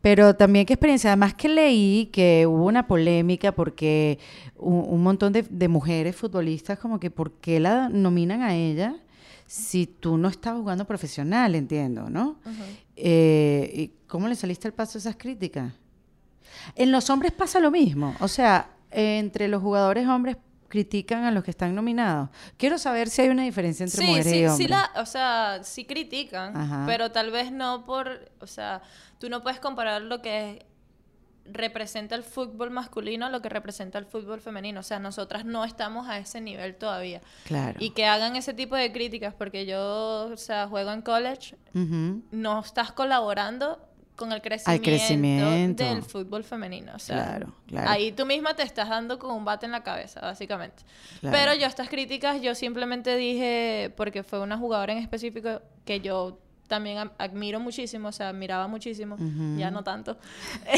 Pero también qué experiencia, además que leí que hubo una polémica porque un, un montón de, de mujeres futbolistas como que ¿por qué la nominan a ella si tú no estás jugando profesional, entiendo, ¿no? Eh, ¿Y cómo le saliste al paso a esas críticas? En los hombres pasa lo mismo, o sea, entre los jugadores hombres critican a los que están nominados. Quiero saber si hay una diferencia entre Sí, mujeres sí, y hombres. sí la, o sea, sí critican, Ajá. pero tal vez no por, o sea, tú no puedes comparar lo que representa el fútbol masculino lo que representa el fútbol femenino, o sea, nosotras no estamos a ese nivel todavía. Claro. Y que hagan ese tipo de críticas, porque yo, o sea, juego en college, no estás colaborando con el crecimiento, crecimiento. del fútbol femenino. O sea, Claro, claro. ahí tú misma te estás dando con un bate en la cabeza, básicamente. Claro. Pero yo estas críticas, yo simplemente dije, porque fue una jugadora en específico que yo también admiro muchísimo, o sea, admiraba muchísimo, ya no tanto. [LAUGHS]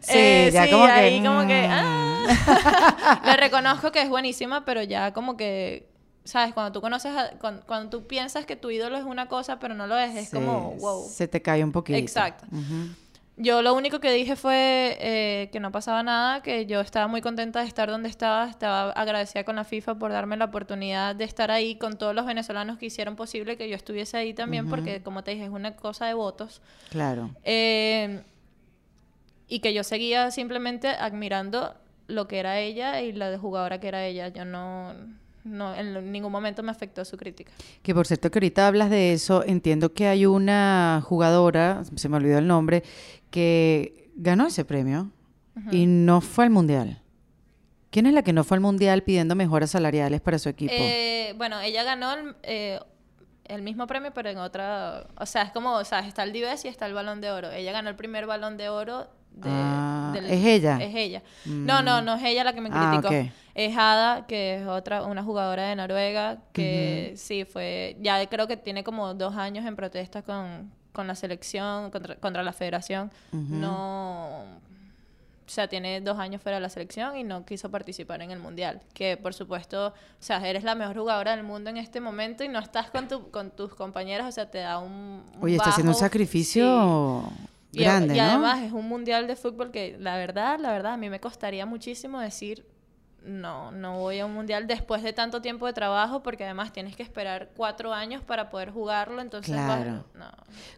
sí, eh, ya como ahí que... como que... Ah. Le reconozco que es buenísima, pero ya como que... ¿Sabes? Cuando tú conoces, cuando, tú piensas que tu ídolo es una cosa, pero no lo es, es como, wow. Se te cae un poquito. Exacto. Yo lo único que dije fue eh, que no pasaba nada, que yo estaba muy contenta de estar donde estaba, estaba agradecida con la FIFA por darme la oportunidad de estar ahí con todos los venezolanos que hicieron posible que yo estuviese ahí también, porque como te dije, es una cosa de votos. Claro. Eh, y que yo seguía simplemente admirando lo que era ella y la de jugadora que era ella. Yo no, no, en ningún momento me afectó su crítica. Que por cierto que ahorita hablas de eso, entiendo que hay una jugadora, se me olvidó el nombre, que ganó ese premio y no fue al mundial. ¿Quién es la que no fue al mundial pidiendo mejoras salariales para su equipo? Eh, bueno, ella ganó eh, el, mismo premio, pero en otra. O sea, es como, o sea, está el Dives y está el Balón de Oro. Ella ganó el primer Balón de Oro. De, ah, ¿Es ella? Es ella. No, no, mm. no es ella la que me ah, criticó. Es Ada, que es otra, una jugadora de Noruega, que sí fue. Ya creo que tiene como dos años en protesta con, con la selección, contra, la federación, no... O sea, tiene dos años fuera de la selección y no quiso participar en el mundial. Que por supuesto, o sea, eres la mejor jugadora del mundo en este momento y no estás con, tu, con tus compañeros, o sea, te da un. Oye, está haciendo un sacrificio. Y, y además es un mundial de fútbol que, la verdad, la verdad, a mí me costaría muchísimo decir no, no voy a un mundial después de tanto tiempo de trabajo porque además tienes que esperar cuatro años para poder jugarlo, entonces claro. no.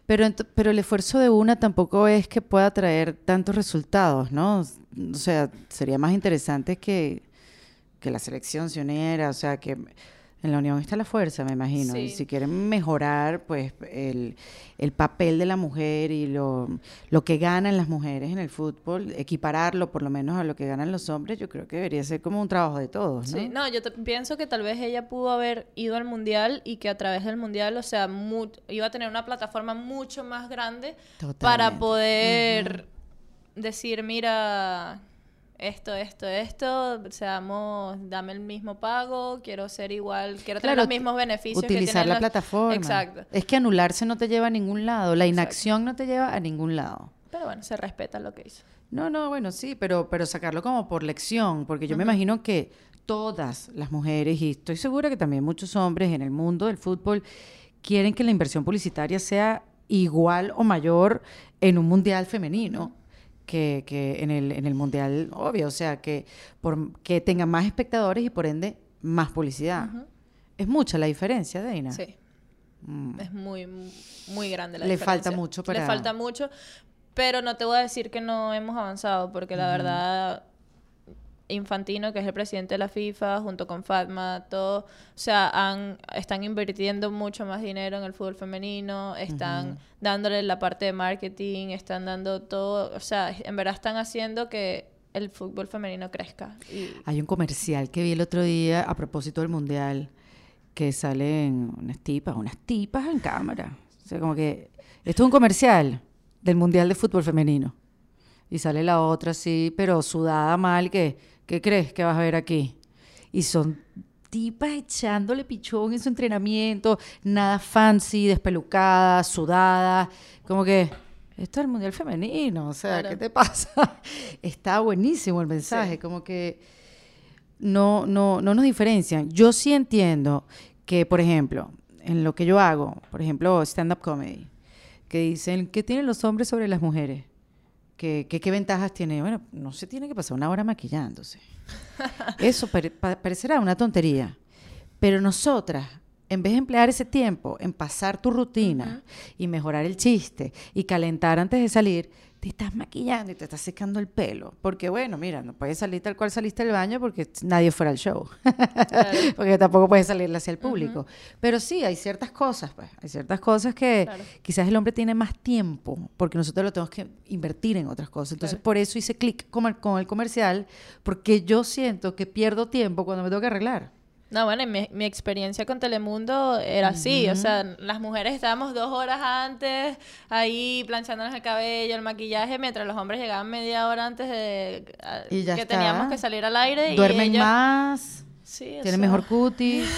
Pero, pero el esfuerzo de una tampoco es que pueda traer tantos resultados, ¿no? O sea, sería más interesante que, que la selección se uniera, o sea, que en la unión está la fuerza, me imagino. Y si quieren mejorar, pues, el, papel de la mujer y lo, lo, que ganan las mujeres en el fútbol, equipararlo por lo menos a lo que ganan los hombres, yo creo que debería ser como un trabajo de todos, ¿no? Sí, no, yo pienso que tal vez ella pudo haber ido al Mundial y que a través del Mundial, o sea, iba a tener una plataforma mucho más grande para poder decir, mira esto, esto, esto, seamos, dame el mismo pago, quiero ser igual, quiero tener los mismos beneficios. Utilizar la plataforma. Exacto. Es que anularse no te lleva a ningún lado, la inacción no te lleva a ningún lado. Pero bueno, se respeta lo que hizo. No, no, bueno, sí, pero, pero sacarlo como por lección, porque yo me imagino que todas las mujeres, y estoy segura que también muchos hombres en el mundo del fútbol, quieren que la inversión publicitaria sea igual o mayor en un mundial femenino que, que en, el, en el mundial, obvio, o sea, que, por, que tenga más espectadores y por ende más publicidad. Es mucha la diferencia, Deina. Sí. Mm. Es muy, muy grande la Le diferencia. falta mucho para... Le falta mucho, pero no te voy a decir que no hemos avanzado, porque la verdad Infantino, que es el presidente de la FIFA, junto con Fatma, todo, o sea, han, están invirtiendo mucho más dinero en el fútbol femenino, están dándole la parte de marketing, están dando todo, o sea, en verdad están haciendo que el fútbol femenino crezca. Hay un comercial que vi el otro día a propósito del Mundial, que salen unas tipas, unas tipas en cámara. O sea, como que esto es un comercial del Mundial de Fútbol Femenino. Y sale la otra así, pero sudada mal, que ¿qué crees que vas a ver aquí? Y son tipas echándole pichón en su entrenamiento, nada fancy, despelucada, sudada, como que esto es el mundial femenino, o sea, ¿qué te [LAUGHS] pasa? Está buenísimo el mensaje, como que no, no, no nos diferencian. Yo sí entiendo que, por ejemplo, en lo que yo hago, por ejemplo, stand-up comedy, que dicen, ¿qué tienen los hombres sobre las mujeres? ¿Qué, qué, ventajas tiene? Bueno, no se tiene que pasar una hora maquillándose. [LAUGHS] Eso parecerá una tontería. Pero nosotras, en vez de emplear ese tiempo en pasar tu rutina y mejorar el chiste y calentar antes de salir, te estás maquillando y te estás secando el pelo. Porque bueno, mira, no puedes salir tal cual saliste del baño porque nadie fuera al show. [LAUGHS] porque tampoco puedes salir hacia el público. Pero sí, hay ciertas cosas, pues. Hay ciertas cosas que quizás el hombre tiene más tiempo porque nosotros lo tenemos que invertir en otras cosas. Entonces, por eso hice clic con el comercial porque yo siento que pierdo tiempo cuando me tengo que arreglar. No, bueno, mi, mi experiencia con Telemundo era así, o sea, las mujeres estábamos dos horas antes ahí planchándonos el cabello, el maquillaje, mientras los hombres llegaban media hora antes de que teníamos que salir al aire. Duermen más. Sí, Tiene mejor cutis.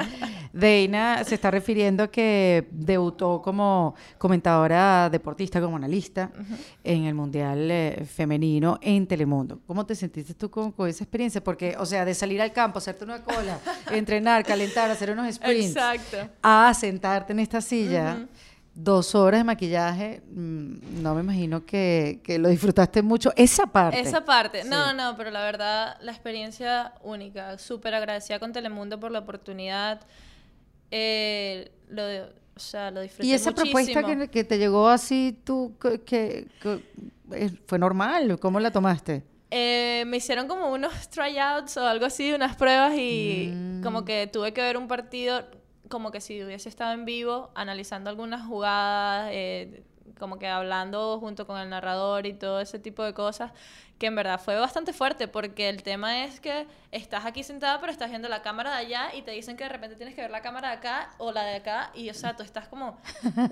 [LAUGHS] Deina se está refiriendo a que debutó como comentadora deportista, como analista en el Mundial eh, Femenino en Telemundo. ¿Cómo te sentiste tú con, esa experiencia? Porque, o sea, de salir al campo, hacerte una cola, [LAUGHS] entrenar, calentar, hacer unos sprints, a sentarte en esta silla dos horas de maquillaje, mm, no me imagino que, lo disfrutaste mucho. Esa parte. Esa parte. No, no, pero la verdad, la experiencia única. Súper agradecida con Telemundo por la oportunidad. Eh, lo o sea, lo disfruté Y esa propuesta que, te llegó así, tú, que, fue normal, ¿cómo la tomaste? Eh, me hicieron como unos tryouts o algo así, unas pruebas y mm. como que tuve que ver un partido como que si hubiese estado en vivo, analizando algunas jugadas, eh, como que hablando junto con el narrador y todo ese tipo de cosas, que en verdad fue bastante fuerte, porque el tema es que estás aquí sentada, pero estás viendo la cámara de allá y te dicen que de repente tienes que ver la cámara de acá o la de acá, y o sea, tú estás como,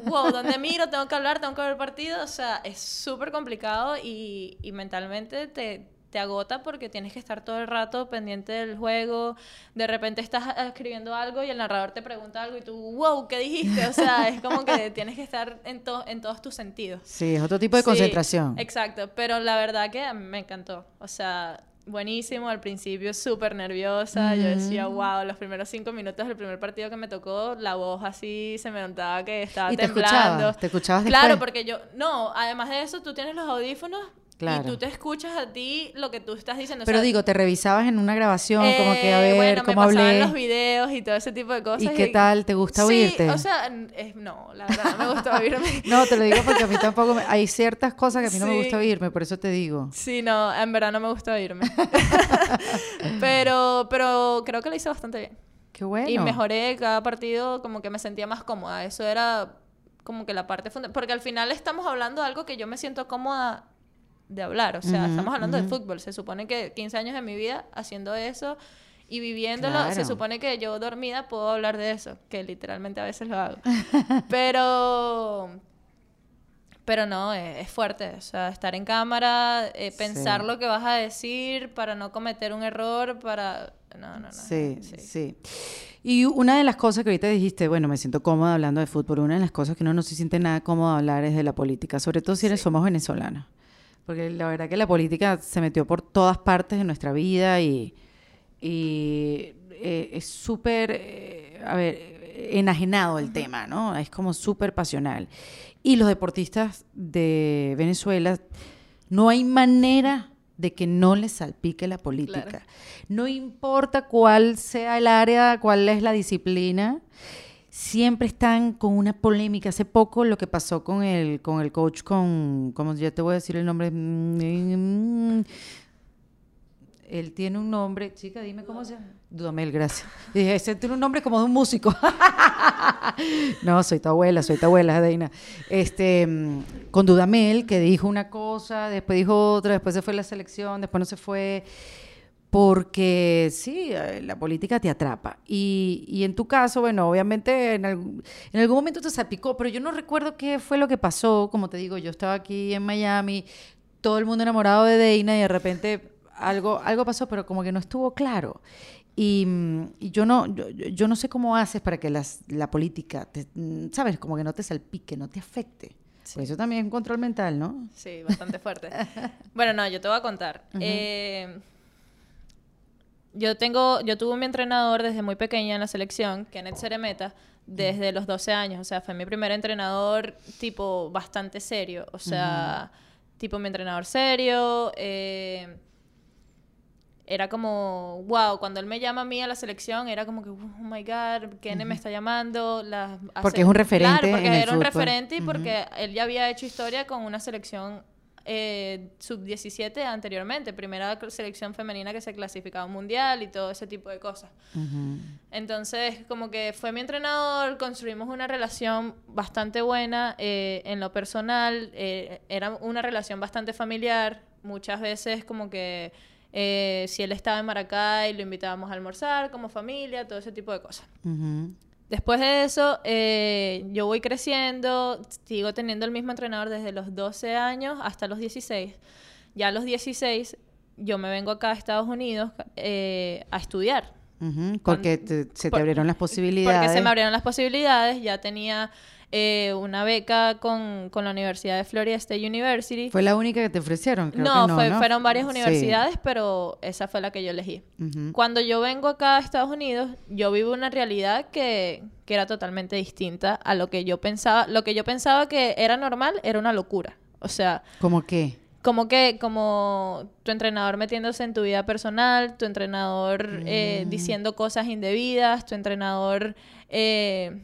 wow, ¿dónde miro? Tengo que hablar, tengo que ver el partido, o sea, es súper complicado y, y mentalmente te te agota porque tienes que estar todo el rato pendiente del juego. De repente estás escribiendo algo y el narrador te pregunta algo y tú, wow, ¿qué dijiste? O sea, es como que [LAUGHS] tienes que estar en, en todos tus sentidos. Sí, es otro tipo de concentración. Exacto, pero la verdad que me encantó. O sea, buenísimo. Al principio súper nerviosa. Yo decía, wow, los primeros cinco minutos del primer partido que me tocó, la voz así se me notaba que estaba ¿Y te temblando. ¿Te escuchabas Claro, porque yo, no, además de eso, tú tienes los audífonos y tú te escuchas a ti lo que tú estás diciendo. Pero digo, te revisabas en una grabación, como que a eh, ver bueno, cómo me hablé. los videos y todo ese tipo de cosas. ¿Y, qué tal? ¿Te gusta oírte? Sí, o sea, no, la verdad, no me gusta [LAUGHS] oírme. no, te lo digo porque a mí tampoco me... Hay ciertas cosas que a mí no me gusta oírme, por eso te digo. Sí, no, en verdad no me gusta oírme. [LAUGHS] pero, pero creo que lo hice bastante bien. Qué bueno. Y mejoré cada partido, como que me sentía más cómoda. Eso era como que la parte fundamental. Porque al final estamos hablando de algo que yo me siento cómoda de hablar. O sea, estamos hablando de fútbol. Se supone que 15 años de mi vida haciendo eso y viviéndolo, se supone que yo dormida puedo hablar de eso, que literalmente a veces lo hago. [LAUGHS] Pero pero no, es, fuerte. O sea, estar en cámara, eh, pensar lo que vas a decir para no cometer un error, para... No, no, no. Sí, sí, sí, Y una de las cosas que ahorita dijiste, bueno, me siento cómoda hablando de fútbol, una de las cosas que uno no se siente nada cómodo hablar es de la política, sobre todo si eres, somos venezolanos porque la verdad que la política se metió por todas partes de nuestra vida y, eh, es súper, eh, a ver, enajenado el tema, ¿no? Es como súper pasional. Y los deportistas de Venezuela, no hay manera de que no les salpique la política. No importa cuál sea el área, cuál es la disciplina siempre están con una polémica. Hace poco lo que pasó con el, con el coach, con, como ya te voy a decir el nombre, él tiene un nombre, chica, dime cómo se llama. Dudamel, gracias. dije, ese tiene un nombre como de un músico. [LAUGHS] no, soy tu abuela, soy tu abuela, Deina. Este, con Dudamel, que dijo una cosa, después dijo otra, después se fue la selección, después no se fue porque sí, eh, la política te atrapa. Y, en tu caso, bueno, obviamente en, algún momento te salpicó, pero yo no recuerdo qué fue lo que pasó. Como te digo, yo estaba aquí en Miami, todo el mundo enamorado de Deina y de repente algo, algo pasó, pero como que no estuvo claro. Y, yo, no, yo, no sé cómo haces para que la política, te, ¿sabes? Como que no te salpique, no te afecte. Pues eso también es un control mental, ¿no? Sí, bastante fuerte. [LAUGHS] bueno, no, yo te voy a contar yo tengo, yo tuve mi entrenador desde muy pequeña en la selección, Kenneth Ceremeta, desde los 12 años. O sea, fue mi primer entrenador tipo bastante serio. O sea, tipo mi entrenador serio. Eh, era como, wow, cuando él me llama a mí a la selección, era como que, oh my God, Kenneth me está llamando. porque es un referente. Claro, porque era un referente y porque él ya había hecho historia con una selección eh, sub-17 anteriormente, primera selección femenina que se clasificaba un mundial y todo ese tipo de cosas. Entonces, como que fue mi entrenador, construimos una relación bastante buena eh, en lo personal, eh, era una relación bastante familiar, muchas veces como que si él estaba en Maracay lo invitábamos a almorzar como familia, todo ese tipo de cosas. Después de eso, eh, yo voy creciendo, sigo teniendo el mismo entrenador desde los 12 años hasta los 16. Ya a los 16, yo me vengo acá a Estados Unidos eh, a estudiar. porque se te abrieron las posibilidades. Porque se me abrieron las posibilidades, ya tenía eh, una beca con, la Universidad de Florida State University. ¿Fue la única que te ofrecieron? no, fueron varias universidades, pero esa fue la que yo elegí. Cuando yo vengo acá a Estados Unidos, yo vivo una realidad que, que era totalmente distinta a lo que yo pensaba. Lo que yo pensaba que era normal era una locura. O sea... ¿Cómo qué? como que, como tu entrenador metiéndose en tu vida personal, tu entrenador eh, mm. diciendo cosas indebidas, tu entrenador eh,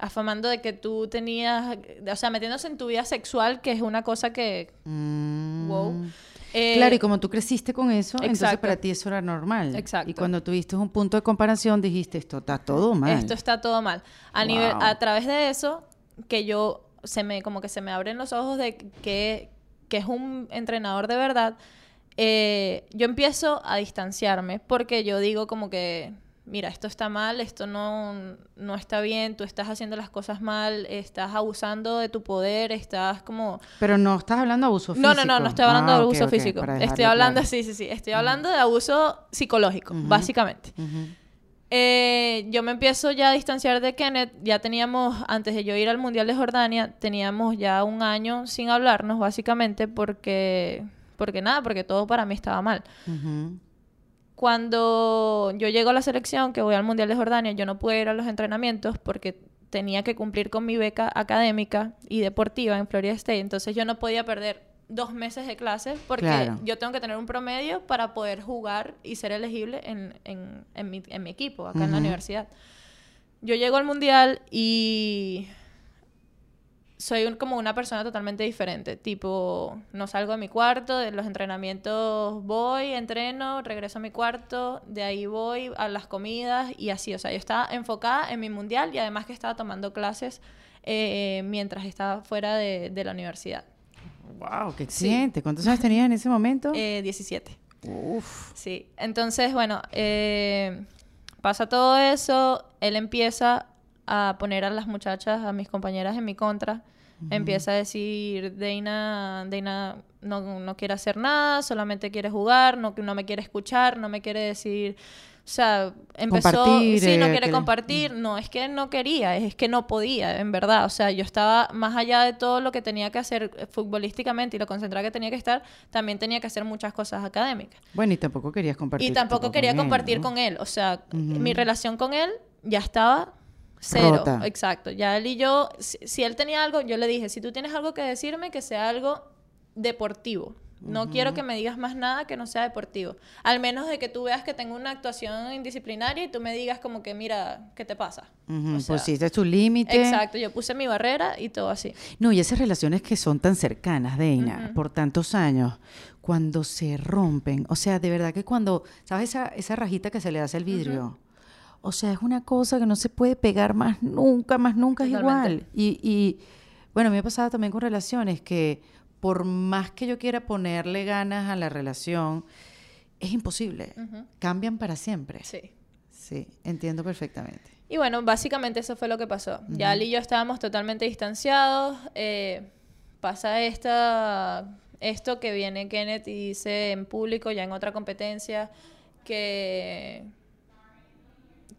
afamando de que tú tenías, o sea, metiéndose en tu vida sexual, que es una cosa que, mm. wow. Eh, claro, y como tú creciste con eso, entonces para ti eso era normal. Exacto. Y cuando tuviste un punto de comparación, dijiste, esto está todo mal. Esto está todo mal. A, nivel, a través de eso, que yo, se me, como que se me abren los ojos de que, que es un entrenador de verdad, eh, yo empiezo a distanciarme porque yo digo como que mira, esto está mal, esto no, no está bien, tú estás haciendo las cosas mal, estás abusando de tu poder, estás como... Pero no estás hablando de abuso físico. No, no, no, no estoy hablando de ah, abuso físico. Estoy hablando, sí, sí, sí, estoy hablando de abuso psicológico, básicamente. Eh, yo me empiezo ya a distanciar de Kenneth, ya teníamos, antes de yo ir al Mundial de Jordania, teníamos ya un año sin hablarnos, básicamente, porque, porque nada, porque todo para mí estaba mal. Cuando yo llego a la selección, que voy al Mundial de Jordania, yo no pude ir a los entrenamientos porque tenía que cumplir con mi beca académica y deportiva en Florida State. Entonces yo no podía perder dos meses de clases porque yo tengo que tener un promedio para poder jugar y ser elegible en, en, en, mi, en mi, equipo acá en la universidad. Yo llego al mundial y soy como una persona totalmente diferente. Tipo, no salgo de mi cuarto, de los entrenamientos voy, entreno, regreso a mi cuarto, de ahí voy a las comidas y así. O sea, yo estaba enfocada en mi mundial y además que estaba tomando clases eh, mientras estaba fuera de, la universidad. ¡Wow! ¡Qué excelente! ¿Cuántos años tenías en ese momento? [LAUGHS] Eh, 17. Uf. Sí. Entonces, bueno, eh, pasa todo eso, él empieza a poner a las muchachas, a mis compañeras en mi contra. Empieza a decir, Deina, Deina no, no, quiere hacer nada, solamente quiere jugar, no, no me quiere escuchar, no me quiere decir... O sea, empezó... sí, no eh, quiere compartir. No, es que no quería, es que no podía, en verdad. O sea, yo estaba más allá de todo lo que tenía que hacer eh, futbolísticamente y lo concentrada que tenía que estar, también tenía que hacer muchas cosas académicas. Bueno, y tampoco querías compartir. Y tampoco quería compartir con él. O sea, mi relación con él ya estaba Cero, exacto. Ya él y yo, si, él tenía algo, yo le dije, si tú tienes algo que decirme, que sea algo deportivo. No quiero que me digas más nada que no sea deportivo. Al menos de que tú veas que tengo una actuación indisciplinaria y tú me digas como que, mira, ¿qué te pasa? Pues sí, es tu límite. Exacto, yo puse mi barrera y todo así. No, y esas relaciones que son tan cercanas, Deina, por tantos años, cuando se rompen, o sea, de verdad que cuando, ¿sabes esa, esa rajita que se le hace al vidrio? O sea, es una cosa que no se puede pegar más nunca, más nunca es igual. Y, y bueno, me ha pasado también con relaciones que por más que yo quiera ponerle ganas a la relación, es imposible. Cambian para siempre. Sí. Sí, entiendo perfectamente. Y bueno, básicamente eso fue lo que pasó. Ya Ali y yo estábamos totalmente distanciados. Eh, pasa esta, esto que viene Kenneth y dice en público, ya en otra competencia, que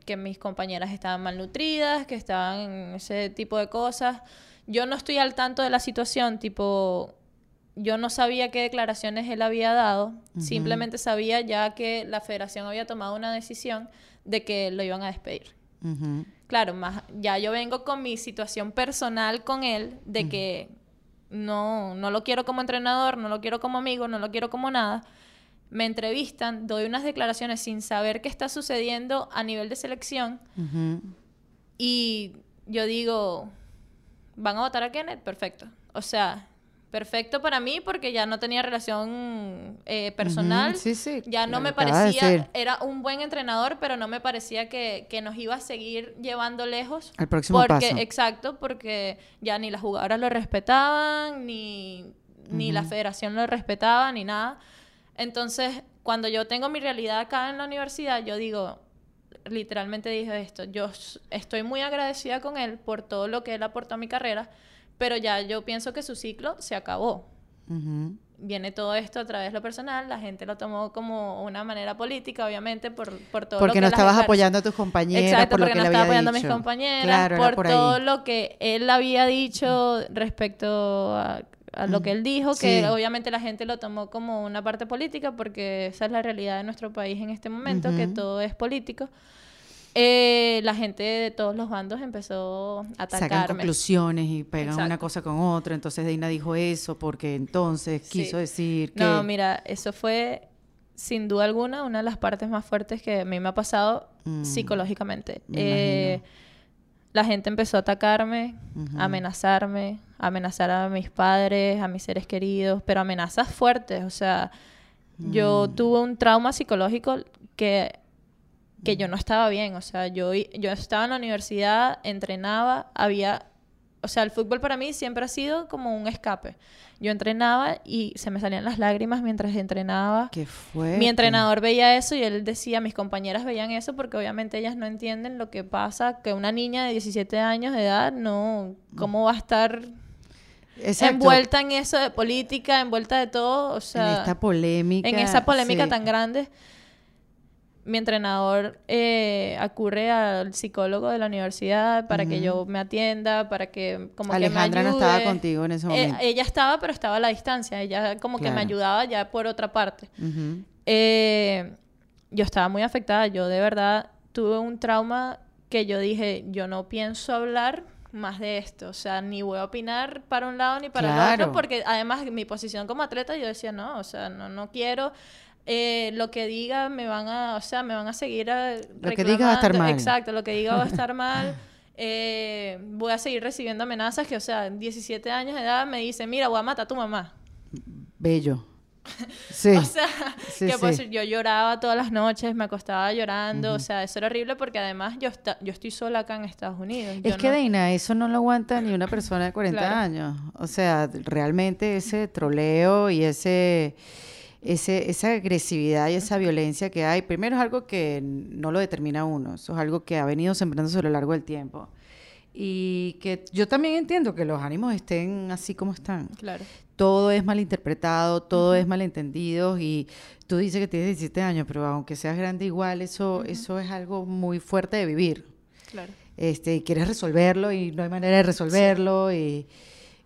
que mis compañeras estaban malnutridas, que estaban en ese tipo de cosas. Yo no estoy al tanto de la situación, tipo, yo no sabía qué declaraciones él había dado, simplemente sabía ya que la federación había tomado una decisión de que lo iban a despedir. Claro, más ya yo vengo con mi situación personal con él de que no, no lo quiero como entrenador, no lo quiero como amigo, no lo quiero como nada me entrevistan, doy unas declaraciones sin saber qué está sucediendo a nivel de selección y yo digo, ¿van a votar a Kenneth? Perfecto. O sea, perfecto para mí porque ya no tenía relación eh, personal. Sí, sí. Ya no me parecía, era un buen entrenador, pero no me parecía que, nos iba a seguir llevando lejos. Al próximo porque, Exacto, porque ya ni las jugadoras lo respetaban, ni, ni la federación lo respetaba, ni nada. Entonces, cuando yo tengo mi realidad acá en la universidad, yo digo, literalmente dije esto, yo estoy muy agradecida con él por todo lo que él aportó a mi carrera, pero ya yo pienso que su ciclo se acabó. viene todo esto a través de lo personal, la gente lo tomó como una manera política, obviamente, por, por todo porque lo que no las estabas apoyando a tus compañeras Exacto, por lo porque que no estaba apoyando a mis dicho. compañeras, Claro, por, por todo lo que él había dicho respecto a, a lo que él dijo, que Sí. obviamente la gente lo tomó como una parte política, porque esa es la realidad de nuestro país en este momento, que Ujú. todo es político. Eh, la gente de todos los bandos empezó a Sacan atacarme. conclusiones y pegan una Exacto. cosa con otra. Entonces Deina dijo eso porque entonces Sí. quiso decir que... No, mira, eso fue sin duda alguna una de las partes más fuertes que a mí me ha pasado Mm, psicológicamente. me Eh, imagino. La gente empezó a atacarme, a amenazarme, a amenazar a mis padres, a mis seres queridos, pero amenazas fuertes. O sea, yo Mm. tuve un trauma psicológico que, que yo no estaba bien. O sea, yo, yo estaba en la universidad, entrenaba, había... O sea, el fútbol para mí siempre ha sido como un escape. Yo entrenaba y se me salían las lágrimas mientras entrenaba. ¿Qué fue? Mi entrenador veía eso y él decía, mis compañeras veían eso porque obviamente ellas no entienden lo que pasa, que una niña de 17 años de edad no, ¿cómo va a estar Exacto. envuelta en eso de política, envuelta de todo? O sea, en esta polémica. en esa polémica sí. tan grande. Mi entrenador eh, acurre al psicólogo de la universidad para que yo me atienda, para que como Alejandra que me no estaba ayude. contigo en ese Eh, momento. ella estaba, pero estaba a la distancia. Ella como que me ayudaba ya por otra parte. Eh, yo estaba muy afectada. Yo de verdad tuve un trauma que yo dije, yo no pienso hablar más de esto. O sea, ni voy a opinar para un lado ni para el otro, porque además mi posición como atleta, yo decía, no, o sea, no, no quiero. Eh, lo que diga me van a, o sea, me van a seguir a Lo que diga va a estar mal. Exacto, lo que diga va a estar [LAUGHS] mal. Eh, voy a seguir recibiendo amenazas que, o sea, en 17 años de edad me dice, mira, voy a matar a tu mamá. Bello. [LAUGHS] Sí. O sea, [LAUGHS] Sí, que pues sí. yo lloraba todas las noches, me acostaba llorando, o sea, eso era horrible porque además yo, esta- yo estoy sola acá en Estados Unidos. Es yo que, no- Deina, eso no lo aguanta ni una persona de 40 Claro. años. O sea, realmente ese troleo y ese, ese, esa agresividad y esa violencia que hay, primero es algo que no lo determina uno, eso es algo que ha venido sembrándose a lo largo del tiempo. Y que yo también entiendo que los ánimos estén así como están. Claro, Todo es malinterpretado, todo es malentendido y tú dices que tienes 17 años, pero aunque seas grande igual, eso, eso es algo muy fuerte de vivir claro. este, y quieres resolverlo y no hay manera de resolverlo y,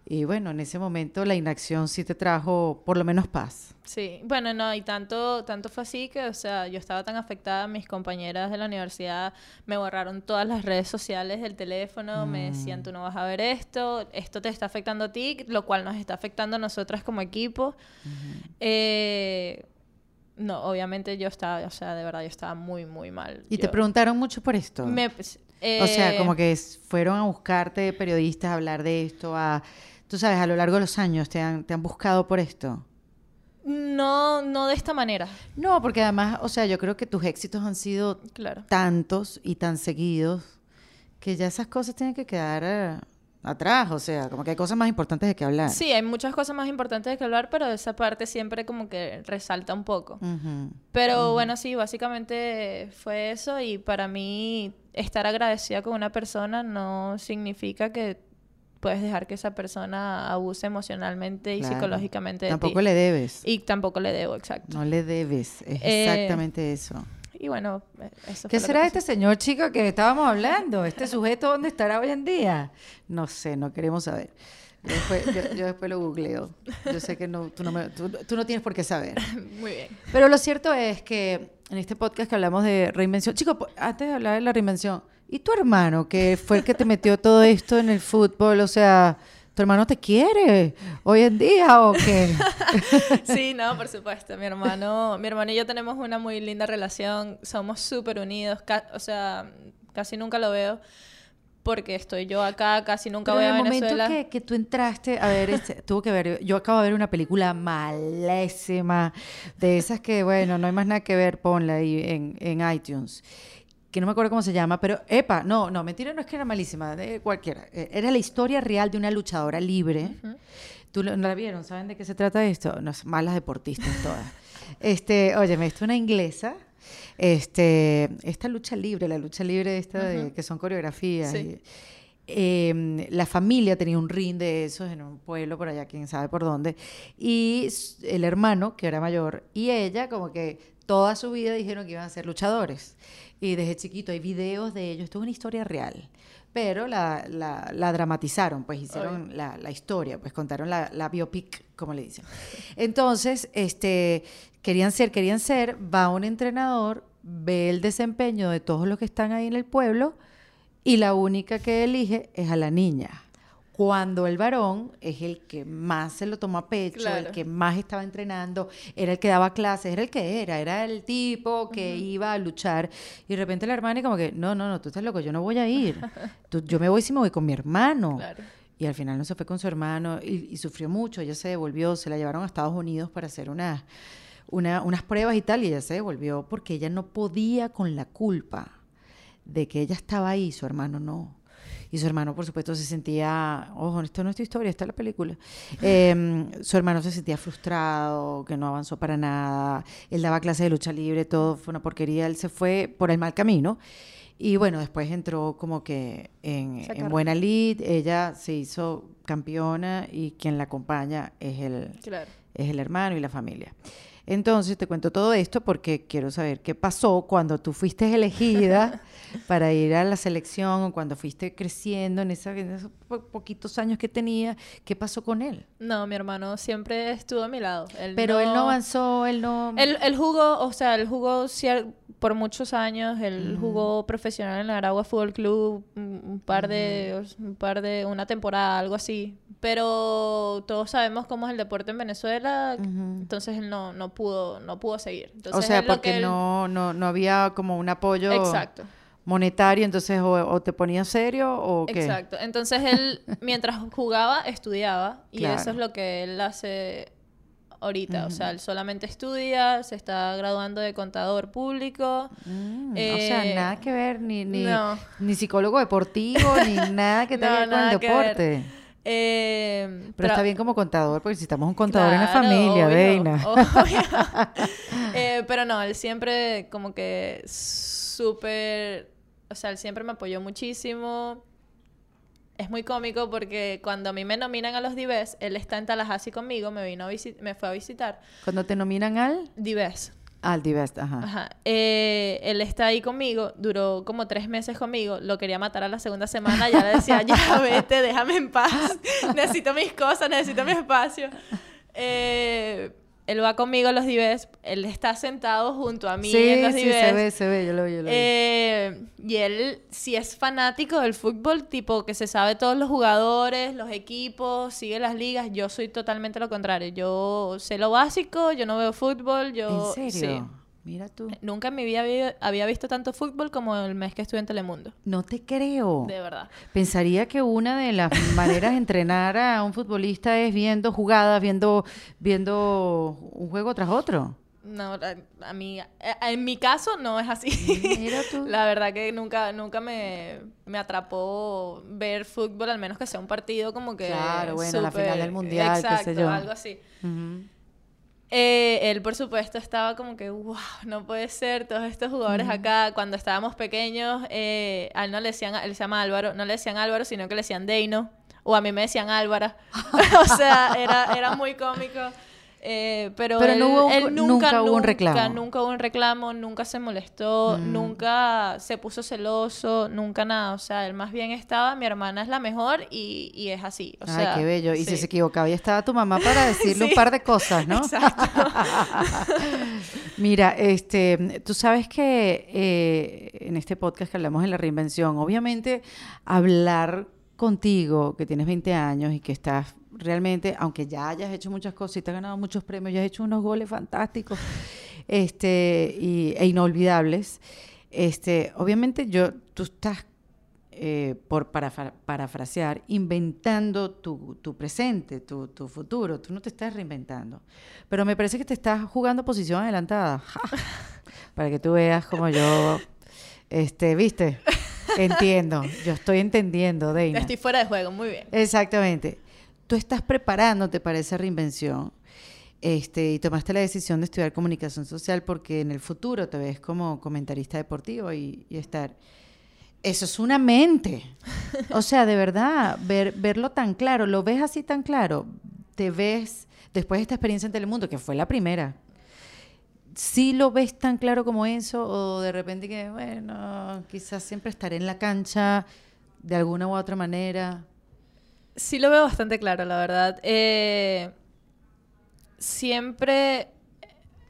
y bueno, en ese momento la inacción sí te trajo por lo menos paz. Sí, bueno, no, y tanto, tanto fue así que, o sea, yo estaba tan afectada, mis compañeras de la universidad me borraron todas las redes sociales del teléfono, me decían, tú no vas a ver esto, esto te está afectando a ti, lo cual nos está afectando a nosotras como equipo. Eh, no, obviamente yo estaba, o sea, de verdad, yo estaba muy, muy mal. Y te Yo- preguntaron mucho por esto. me- o sea, eh, como que fueron a buscarte periodistas a hablar de esto, a, tú sabes, a lo largo de los años te han, te han buscado por esto. No, no de esta manera, No, porque además, o sea, yo creo que tus éxitos han sido claro. tantos y tan seguidos que ya esas cosas tienen que quedar eh, atrás, o sea, como que hay cosas más importantes de que hablar. Sí, hay muchas cosas más importantes de que hablar, pero esa parte siempre como que resalta un poco. Pero bueno, sí, básicamente fue eso y para mí estar agradecida con una persona no significa que puedes dejar que esa persona abuse emocionalmente y Claro. psicológicamente de Tampoco ti. le debes. Y tampoco le debo, exacto. No le debes. Es Eh, exactamente eso. Y bueno, eh, eso ¿Qué fue lo será que este señor chico que estábamos hablando? ¿Este sujeto dónde estará hoy en día? No sé, no queremos saber. Yo después, yo- yo después lo googleo. Yo sé que no, tú, no me- tú- tú no tienes por qué saber. [LAUGHS] Muy bien. Pero lo cierto es que en este podcast que hablamos de reinvención, chicos, antes de hablar de la reinvención, ¿y tu hermano que fue el que te metió todo esto en el fútbol? O sea, ¿tu hermano te quiere hoy en día o qué? [LAUGHS] Sí, no, por supuesto. Mi hermano, mi hermano y yo tenemos una muy linda relación. Somos súper unidos. o sea, casi nunca lo veo porque estoy yo acá, casi nunca Pero voy en a el momento Venezuela. que, que tú entraste, a ver, este, tuvo que ver, yo acabo de ver una película malésima, de esas que, bueno, no hay más nada que ver, ponla ahí en, en iTunes, que no me acuerdo cómo se llama, pero, epa, no, no, mentira, no es que era malísima, de cualquiera, eh, era la historia real de una luchadora libre. ¿Tú lo- no la vieron? ¿Saben de qué se trata esto? No, malas deportistas todas. [LAUGHS] Este, esto es una inglesa. Este, esta lucha libre, la lucha libre esta de, que son coreografías. Sí. em, la familia tenía un ring de esos en un pueblo por allá, quién sabe por dónde, y el hermano, que era mayor, y ella como que toda su vida dijeron que iban a ser luchadores. Y desde chiquito hay videos de ellos, esto es una historia real pero la, la, dramatizaron, pues hicieron la, la, historia, pues contaron la, la, biopic, como le dicen. Entonces, este, querían ser, querían ser, va un entrenador, ve el desempeño de todos los que están ahí en el pueblo y la única que elige es a la niña cuando el varón es el que más se lo tomó a pecho, el que más estaba entrenando, era el que daba clases, era el que era, era el tipo que iba a luchar. Y de repente la hermana y como que, no, no, no, tú estás loco, yo no voy a ir. [LAUGHS] yo me voy si me voy con mi hermano. Y al final no se fue con su hermano y, sufrió mucho, ella se devolvió, se la llevaron a Estados Unidos para hacer unas, unas pruebas y tal, y ella se devolvió porque ella no podía con la culpa de que ella estaba ahí, su hermano no. Y su hermano, por supuesto, se sentía, ojo, esto no es tu historia, esta es la película. Em, su hermano se sentía frustrado, que no avanzó para nada. Él daba clases de lucha libre, todo fue una porquería. Él se fue por el mal camino. Y bueno, después entró como que en, en buena lid, ella se hizo campeona y quien la acompaña es el, es el hermano y la familia. Entonces te cuento todo esto porque quiero saber qué pasó cuando tú fuiste elegida [LAUGHS] para ir a la selección o cuando fuiste creciendo en, esos poquitos años que tenía. ¿Qué pasó con él? No, mi hermano siempre estuvo a mi lado. Pero él no avanzó, él no... Él, jugó, o sea, él jugó por muchos años, él jugó profesional en el Aragua Fútbol Club un par de, un par de, una temporada, algo así. Pero todos sabemos cómo es el deporte en Venezuela, entonces él no, no pudo, no pudo seguir. o sea, porque no, no, no había como un apoyo monetario, entonces o, te ponía serio o qué. Exacto. Entonces él, mientras jugaba, estudiaba y eso es lo que él hace ahorita. O sea, él solamente estudia, se está graduando de contador público. Mm, o sea, eh, nada que ver, ni, ni, ni psicólogo deportivo, ni [LAUGHS] nada que tenga que ver con el deporte. Eh, pero, está bien como contador, porque necesitamos un contador en la familia, Deina. [LAUGHS] [LAUGHS] Eh, pero no, él siempre como que súper, o sea, él siempre me apoyó muchísimo. Es muy cómico porque cuando a mí me nominan a los Dives, él está en Tallahassee conmigo, me vino a me fue a visitar. ¿Cuando te nominan al? Dives. Al Divest, ajá. Ajá. Eh, él está ahí conmigo, duró como tres meses conmigo, lo quería matar a la segunda semana, ya le decía, ya [LAUGHS] vete, déjame en paz, necesito mis cosas, necesito mi espacio. Eh, él va conmigo a los Dives, él está sentado junto a mí en los sí, se ve, se ve, yo lo, yo lo eh, y él sí es fanático del fútbol, tipo que se sabe todos los jugadores, los equipos, sigue las ligas. Yo soy totalmente lo contrario. Yo sé lo básico, yo no veo fútbol, yo... ¿En serio? Mira tú. Nunca en mi vida había, visto tanto fútbol como el mes que estuve en Telemundo. No te creo. De verdad. Pensaría que una de las [LAUGHS] maneras de entrenar a un futbolista es viendo jugadas, viendo, viendo un juego tras otro. No, a, mí, en mi caso no es así. Mira tú. [LAUGHS] La verdad que nunca, nunca me, atrapó ver fútbol, al menos que sea un partido como que. Claro, bueno, la final del mundial, qué sé yo. algo así. Eh, él, por supuesto, estaba como que, wow, no puede ser, todos estos jugadores acá, cuando estábamos pequeños, eh, a él no le decían, él se llama Álvaro, no le decían Álvaro, sino que le decían Deino, o a mí me decían Álvara, [LAUGHS] o sea, era, era muy cómico. Eh, pero, él, nunca, hubo un reclamo. Nunca hubo un reclamo, nunca se molestó, mm. nunca se puso celoso, nunca nada. O sea, él más bien estaba, mi hermana es la mejor y, y es así. O Ay, qué bello. Y si se equivocaba, ya estaba tu mamá para [LAUGHS] decirle un par de cosas, ¿no? Exacto. [LAUGHS] Mira, este, tú sabes que eh, en este podcast que hablamos de la reinvención, obviamente hablar contigo, que tienes 20 años y que estás realmente, aunque ya hayas hecho muchas cosas y te has ganado muchos premios, ya has hecho unos goles fantásticos este, y, e inolvidables, este, obviamente yo, tú estás, eh, por parafrasear, inventando tu, tu presente, tu, tu, futuro, tú no te estás reinventando. Pero me parece que te estás jugando posición adelantada, para que tú veas como yo, este, ¿viste? Entiendo, yo estoy entendiendo, Deina. Estoy fuera de juego, muy bien. Exactamente tú estás preparándote para esa reinvención este, y tomaste la decisión de estudiar comunicación social porque en el futuro te ves como comentarista deportivo y, estar. eso es una mente. O sea, de verdad, ver, verlo tan claro, lo ves así tan claro, te ves, después de esta experiencia en Telemundo, que fue la primera, ¿sí lo ves tan claro como eso? O de repente que, bueno, quizás siempre estaré en la cancha de alguna u otra manera. Sí lo veo bastante claro, la verdad. Eh, siempre,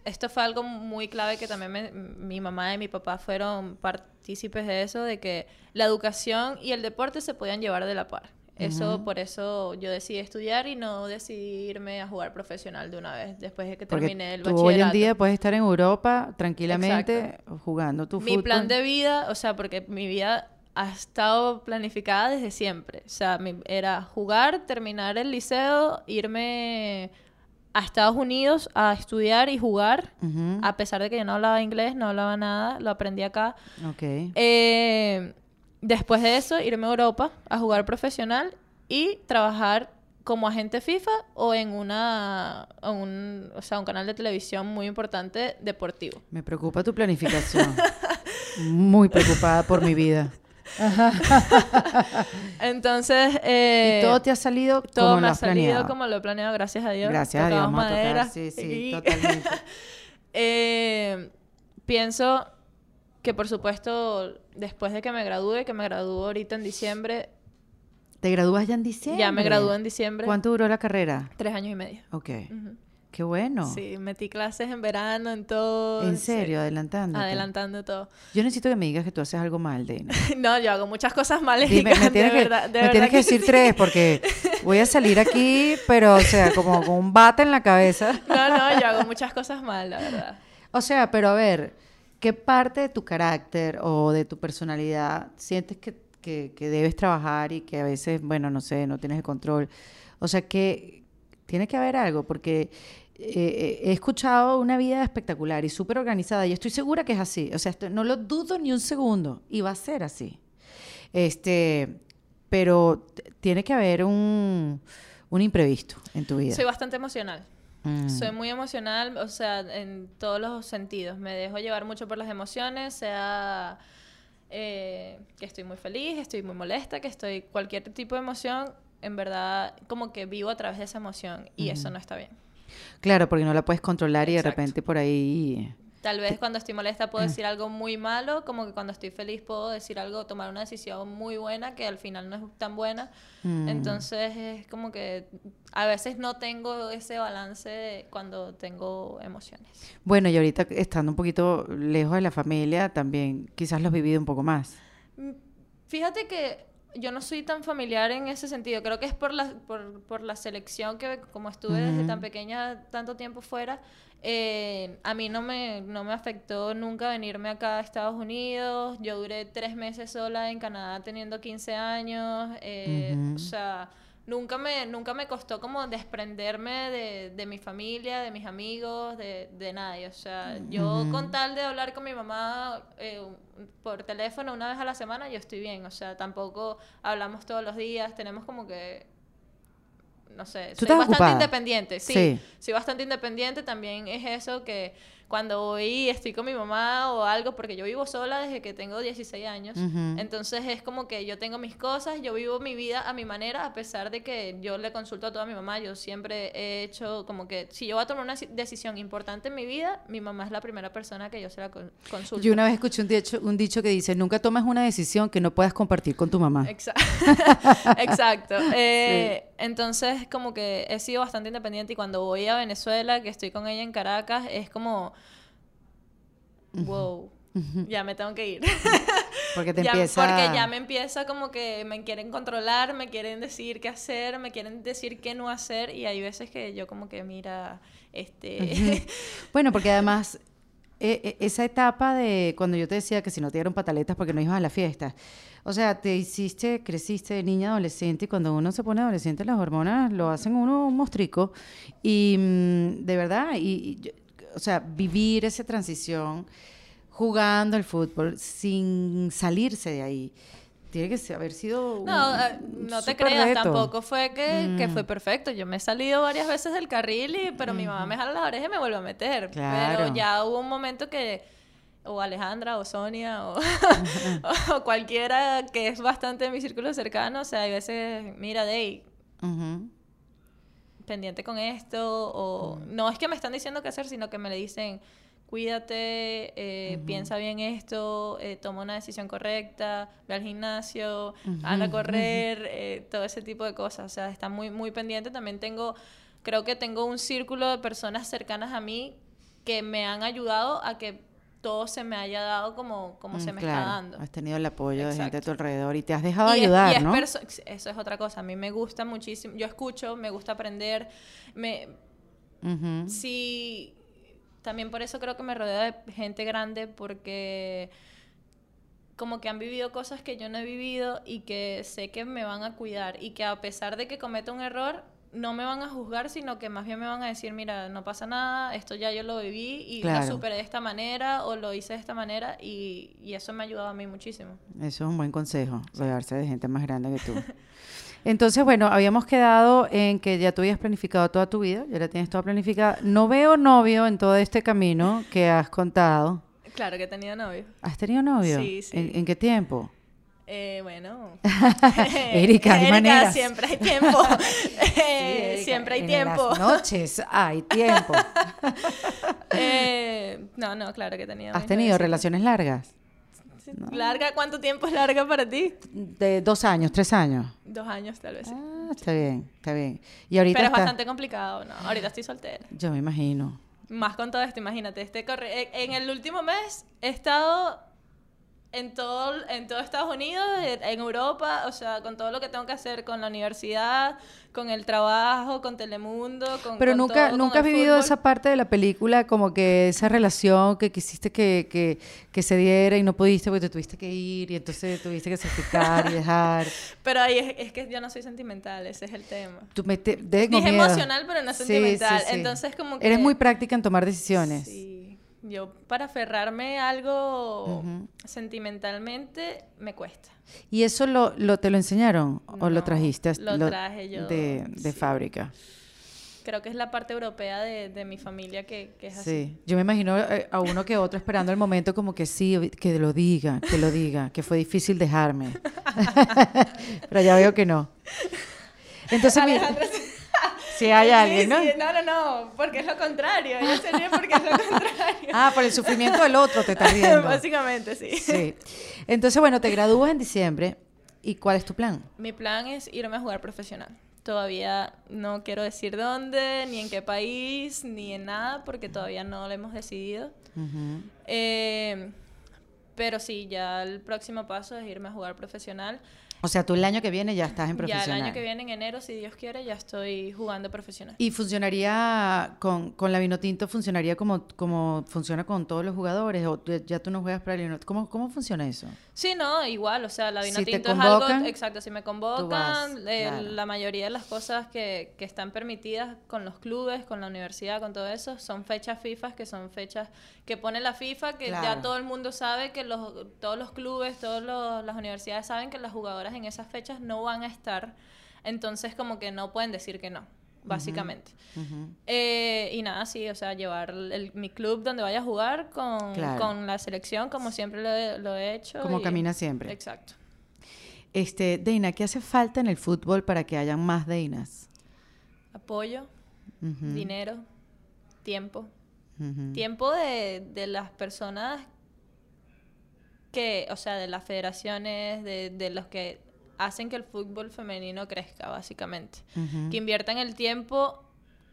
esto fue algo muy clave que también mi mamá y mi papá fueron partícipes de eso, de que la educación y el deporte se podían llevar de la par. Eso, por eso yo decidí estudiar y no decidí irme a jugar profesional de una vez después de que terminé el bachillerato. hoy en día puedes estar en Europa tranquilamente jugando tu fútbol. Mi plan de vida, o sea, porque mi vida ha estado planificada desde siempre. O sea, era jugar, terminar el liceo, irme a Estados Unidos a estudiar y jugar, a pesar de que yo no hablaba inglés, no hablaba nada, lo aprendí acá. Ok. Eh, después de eso, irme a Europa a jugar profesional y trabajar como agente FIFA o en una un, o sea, un canal de televisión muy importante deportivo. Me preocupa tu planificación. [LAUGHS] muy preocupada por mi vida. [LAUGHS] Entonces, eh, ¿Y todo te ha salido todo como me lo ha salido como lo he planeado, gracias a Dios. Gracias a Dios, madera. sí, sí, [LAUGHS] totalmente. eh, pienso que por supuesto, después de que me gradúe, que me gradúo ahorita en diciembre. ¿Te gradúas ya en diciembre? Ya me gradúo en diciembre. ¿Cuánto duró la carrera? Tres años y medio. Ok. Qué bueno. Sí, metí clases en verano, en todo. ¿En serio? Adelantando. Adelantando todo. Yo necesito que me digas que tú haces algo mal, Dana. [LAUGHS] no, yo hago muchas cosas mal. Me tienes, que, me tienes que, decir tres porque voy a salir aquí, pero o sea, como con un bate en la cabeza. [LAUGHS] no, no, yo hago muchas cosas mal, la verdad. O sea, pero a ver, ¿qué parte de tu carácter o de tu personalidad sientes que, que, que debes trabajar y que a veces, bueno, no sé, no tienes el control? O sea, que tiene que haber algo porque eh, he escuchado una vida espectacular y súper organizada y estoy segura que es así. O sea, no lo dudo ni un segundo y va a ser así. Este, pero tiene que haber un, un imprevisto en tu vida. Soy bastante emocional. Mm. Soy muy emocional, o sea, en todos los sentidos. Me dejo llevar mucho por las emociones, sea eh, que estoy muy feliz, estoy muy molesta, que estoy cualquier tipo de emoción, en verdad como que vivo a través de esa emoción y eso no está bien. Claro, porque no la puedes controlar y de repente por ahí... Tal vez cuando estoy molesta puedo decir algo muy malo, como que cuando estoy feliz puedo decir algo, tomar una decisión muy buena que al final no es tan buena. Mm. Entonces es como que a veces no tengo ese balance cuando tengo emociones. Bueno, y ahorita estando un poquito lejos de la familia, también quizás lo has vivido un poco más. Mm, fíjate que yo no soy tan familiar en ese sentido. Creo que es por la, por, por la selección que como estuve desde tan pequeña, tanto tiempo fuera, eh, a mí no me, no me afectó nunca venirme acá a Estados Unidos. Yo duré tres meses sola en Canadá teniendo 15 años. Eh, O sea, nunca me, nunca me costó como desprenderme de, de mi familia, de mis amigos, de, de nadie. O sea, yo con tal de hablar con mi mamá eh, por teléfono una vez a la semana, yo estoy bien. O sea, tampoco hablamos todos los días, tenemos como que no sé, soy bastante independiente, sí, Soy bastante independiente, también es eso que cuando voy estoy con mi mamá o algo, porque yo vivo sola desde que tengo 16 años, entonces es como que yo tengo mis cosas, yo vivo mi vida a mi manera, a pesar de que yo le consulto a toda mi mamá, yo siempre he hecho como que si yo voy a tomar una decisión importante en mi vida, mi mamá es la primera persona que yo se la consulto. Yo una vez escuché un dicho, un dicho que dice, nunca tomes una decisión que no puedas compartir con tu mamá. [LAUGHS] Exacto. [LAUGHS] Exacto. Eh, entonces, como que he sido bastante independiente y cuando voy a Venezuela, que estoy con ella en Caracas, es como, wow, ya me tengo que ir. [LAUGHS] Porque te empieza... Porque ya me empieza como que me quieren controlar, me quieren decir qué hacer, me quieren decir qué no hacer y hay veces que yo como que, mira, este... [LAUGHS] bueno, porque además... E, e, esa etapa de cuando yo te decía que si no te dieron pataletas porque no ibas a la fiesta, o sea, te hiciste, creciste de niña adolescente y cuando uno se pone adolescente las hormonas lo hacen uno un mostrico y mm, de verdad, y, o sea, vivir esa transición jugando el fútbol sin salirse de ahí. Tiene que haber sido no eh, no te creas tampoco fue que, que, fue mm. perfecto. Yo me he salido varias veces del carril y pero mi mamá me jala las orejas y me vuelve a meter. Pero ya hubo un momento que o Alejandra o Sonia o, [LAUGHS] o, cualquiera que es bastante de mi círculo cercano, o sea, hay veces, mira, Day, pendiente con esto, o no es que me están diciendo qué hacer, sino que me le dicen, cuídate, eh, piensa bien esto, eh, toma una decisión correcta, ve al gimnasio, anda a correr, eh, todo ese tipo de cosas. O sea, está muy, muy pendiente. También tengo, creo que tengo un círculo de personas cercanas a mí que me han ayudado a que todo se me haya dado como, como se me está dando. Has tenido el apoyo de gente a tu alrededor y te has dejado ayudar, ¿no? eso es otra cosa. A mí me gusta muchísimo. Yo escucho, me gusta aprender. Me, Si también por eso creo que me rodeo de gente grande porque como que han vivido cosas que yo no he vivido y que sé que me van a cuidar y que a pesar de que cometa un error no me van a juzgar, sino que más bien me van a decir, mira, no pasa nada, esto ya yo lo viví y lo superé de esta manera o lo hice de esta manera y, y, eso me ha ayudado a mí muchísimo. Eso es un buen consejo, rodearse de gente más grande que tú. [LAUGHS] Entonces, bueno, habíamos quedado en que ya tú habías planificado toda tu vida, ya la tienes toda planificada. No veo novio en todo este camino que has contado. Claro que he tenido novio. ¿Has tenido novio? Sí, sí. ¿En, qué tiempo? Eh, bueno. [LAUGHS] Erika, hay Erika, siempre hay tiempo. [LAUGHS] Eh, siempre hay en tiempo. Las noches hay tiempo. [LAUGHS] eh, no, no, claro que tenido. ¿Has tenido relaciones largas? ¿Larga? ¿Cuánto tiempo es larga para ti? De dos años, tres años. Dos años, tal vez. Ah, está bien, está bien. Y ahorita Pero es bastante complicado, ¿no? Ahorita estoy soltera. Yo me imagino. Más con todo esto, imagínate. Este corre... En el último mes he estado en todo, en todo Estados Unidos, en Europa, o sea, con todo lo que tengo que hacer con la universidad, con el trabajo, con Telemundo, con Pero nunca, nunca has vivido esa parte de la película, como que esa relación que quisiste que, que, que, se diera y no pudiste porque te tuviste que ir y entonces tuviste que sacrificar y dejar. [LAUGHS] Pero ahí es, es, que yo no soy sentimental, ese es el tema. Tú me te, emocional, pero no sentimental. Entonces como que... Eres muy práctica en tomar decisiones. Sí. Yo para aferrarme a algo sentimentalmente me cuesta. ¿Y eso lo, lo te lo enseñaron o lo trajiste? Lo, traje yo. De, de fábrica. Creo que es la parte europea de, de mi familia que, que, es así. Sí, yo me imagino eh, a uno que otro esperando el momento como que sí, que lo diga, que lo diga, que fue difícil dejarme. [LAUGHS] Pero ya veo que no. Entonces, si hay alguien, ¿no? no, no, no, porque es lo contrario. Yo sería porque es lo contrario. ah, por el sufrimiento del otro te estás viendo. [LAUGHS] Básicamente, sí. Sí. Entonces, bueno, te gradúas en diciembre. ¿Y cuál es tu plan? Mi plan es irme a jugar profesional. Todavía no quiero decir dónde, ni en qué país, ni en nada, porque todavía no lo hemos decidido. eh, pero sí, ya el próximo paso es irme a jugar profesional. O sea, tú el año que viene ya estás en profesional. Ya el año que viene, en enero, si Dios quiere, ya estoy jugando profesional. ¿Y funcionaría con, con la Vinotinto, funcionaría como, como funciona con todos los jugadores? ¿O ya tú no juegas para el Vinotinto? ¿Cómo, ¿Cómo funciona eso? Sí, no, igual. O sea, la Vinotinto es algo... Exacto, si me convocan, eh, la mayoría de las cosas que, que están permitidas con los clubes, con la universidad, con todo eso, son fechas FIFA, que son fechas que pone la FIFA, que ya todo el mundo sabe que los, todos los clubes, todas las universidades saben que las jugadoras en esas fechas no van a estar. Entonces, como que no pueden decir que no, básicamente. Eh, y nada, sí, o sea, llevar mi club donde vaya a jugar con, con la selección, como siempre lo he, hecho. Como camina siempre. Exacto. Este, Deina, ¿qué hace falta en el fútbol para que hayan más Deinas? Apoyo, dinero, tiempo. Tiempo de, de las personas que, o sea, de las federaciones, de, de los que hacen que el fútbol femenino crezca, básicamente. Que inviertan el tiempo,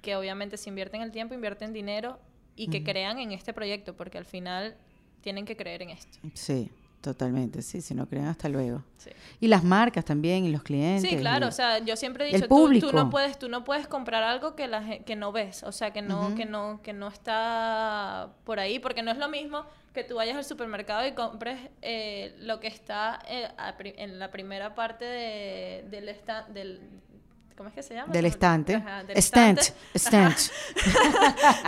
que obviamente si invierten el tiempo, invierten dinero y que crean en este proyecto, porque al final tienen que creer en esto. Sí. Totalmente, sí, si no creen hasta luego. Y las marcas también, y los clientes. Sí, claro, o sea, yo siempre he dicho, tú, tú, no puedes, tú no puedes comprar algo que la que no ves, o sea, que no, que no, que no está por ahí, porque no es lo mismo que tú vayas al supermercado y compres eh, lo que está eh, en la primera parte de, del, del, ¿Cómo es que se llama? Del estante. [LAUGHS] del estante.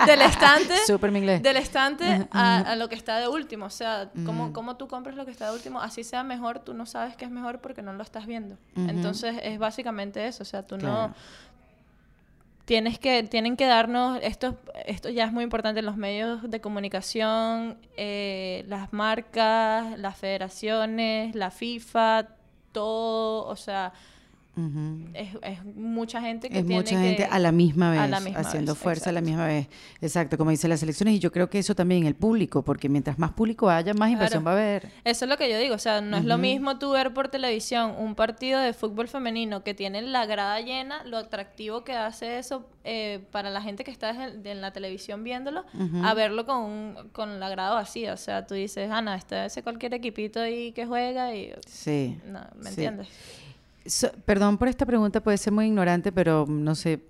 del estante. Super inglés. Del estante a, lo que está de último. O sea, ¿cómo, ¿cómo, tú compras lo que está de último? Así sea mejor, tú no sabes que es mejor porque no lo estás viendo. Entonces, es básicamente eso. O sea, tú no... tienes que, tienen que darnos, esto, esto ya es muy importante los medios de comunicación, eh, las marcas, las federaciones, la FIFA, todo, o sea, es, es, mucha gente que es tiene mucha gente a la misma vez, a la misma haciendo vez, fuerza a la misma vez. Exacto, como dicen las elecciones. Y yo creo que eso también el público, porque mientras más público haya, más inversión va a haber. Eso es lo que yo digo, o sea, no es lo mismo tú ver por televisión un partido de fútbol femenino que tiene la grada llena, lo atractivo que hace eso eh, para la gente que está en, en la televisión viéndolo, a verlo con, un- con la grada vacía. O sea, tú dices, Ana, está ese cualquier equipito ahí que juega y... Sí. No, ¿me sí. entiendes? So- perdón por esta pregunta, puede ser muy ignorante, pero no sé,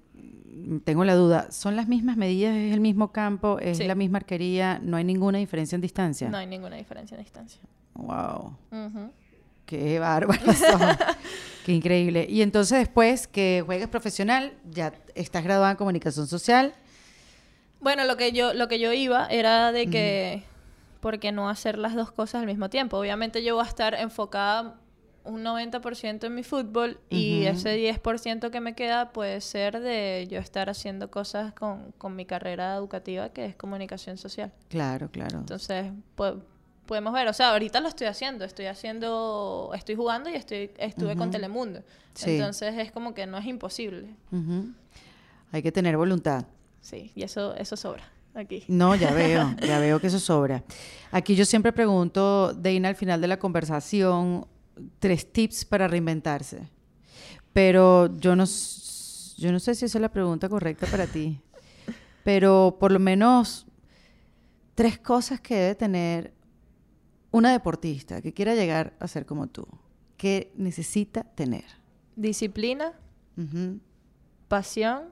tengo la duda. ¿Son las mismas medidas? ¿Es el mismo campo? ¿Es Sí. la misma arquería? ¿No hay ninguna diferencia en distancia? No hay ninguna diferencia en distancia. Wow. Ujú. Qué bárbaros [LAUGHS] son. Qué increíble. Y entonces después que juegues profesional, ya estás graduada en comunicación social. Bueno, lo que yo, lo que yo iba era de que, ¿por qué no hacer las dos cosas al mismo tiempo? Obviamente yo voy a estar enfocada un 90% en mi fútbol y Ujú. ese 10% que me queda puede ser de yo estar haciendo cosas con, con mi carrera educativa que es comunicación social. Claro, claro. Entonces, po- podemos ver, o sea, ahorita lo estoy haciendo, estoy haciendo, estoy jugando y estoy, estuve con Telemundo. Sí. Entonces es como que no es imposible. Hay que tener voluntad. Sí, y eso, eso sobra aquí. No, ya [LAUGHS] veo, ya veo que eso sobra. Aquí yo siempre pregunto, Deina, al final de la conversación, tres tips para reinventarse. Pero yo no, yo no sé si esa es la pregunta correcta para ti. [LAUGHS] Pero por lo menos tres cosas que debe tener una deportista que quiera llegar a ser como tú. que necesita tener? Disciplina, pasión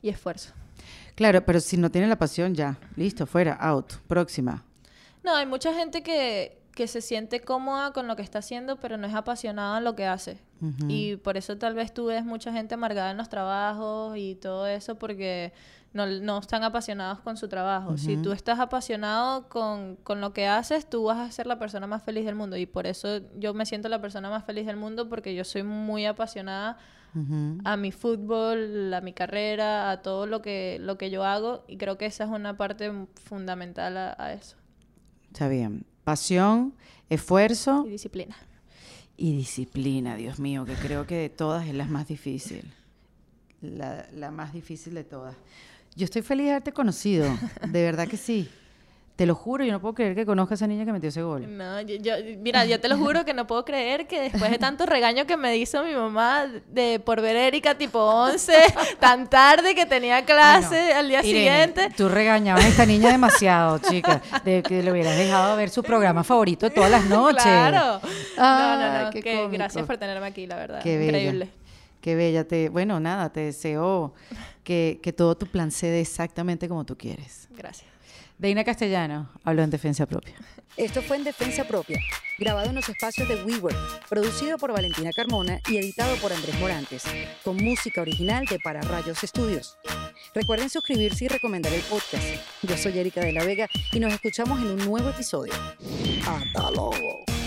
y esfuerzo. Claro, pero si no tiene la pasión, ya, listo, fuera, out, próxima. No, hay mucha gente que, que se siente cómoda con lo que está haciendo, pero no es apasionada en lo que hace. Y por eso tal vez tú ves mucha gente amargada en los trabajos y todo eso porque no, no están apasionados con su trabajo. Si tú estás apasionado con, con lo que haces, tú vas a ser la persona más feliz del mundo. Y por eso yo me siento la persona más feliz del mundo porque yo soy muy apasionada a mi fútbol, a mi carrera, a todo lo que, lo que yo hago. Y creo que esa es una parte fundamental a, a eso. Está bien. Pasión, esfuerzo Y disciplina. y disciplina, Dios mío, que creo que de todas es la más difícil. La, la más difícil de todas. Yo estoy feliz de haberte conocido, de verdad que sí. Te lo juro, yo no puedo creer que conozca a esa niña que metió ese gol. No, yo, yo- mira, yo te lo juro que no puedo creer que después de tanto regaño que me hizo mi mamá de por ver a Erika tipo 11, [LAUGHS] tan tarde que tenía clase al día Irene, siguiente. Tú regañabas a esta niña demasiado, chica, de que le hubieras dejado ver su programa favorito de todas las noches. Claro. Ah, no, no, no. qué que gracias por tenerme aquí, la verdad. Qué bella. Increíble. Qué bella. Te, bueno, nada, te deseo que, que todo tu plan se dé exactamente como tú quieres. Gracias. Deina Castellano habló en defensa propia. Esto fue en Defensa Propia, grabado en los espacios de WeWork, producido por Valentina Carmona y editado por Andrés Morantes, con música original de Para Rayos Estudios. Recuerden suscribirse y recomendar el podcast. Yo soy Erika de la Vega y nos escuchamos en un nuevo episodio. ¡Hasta luego!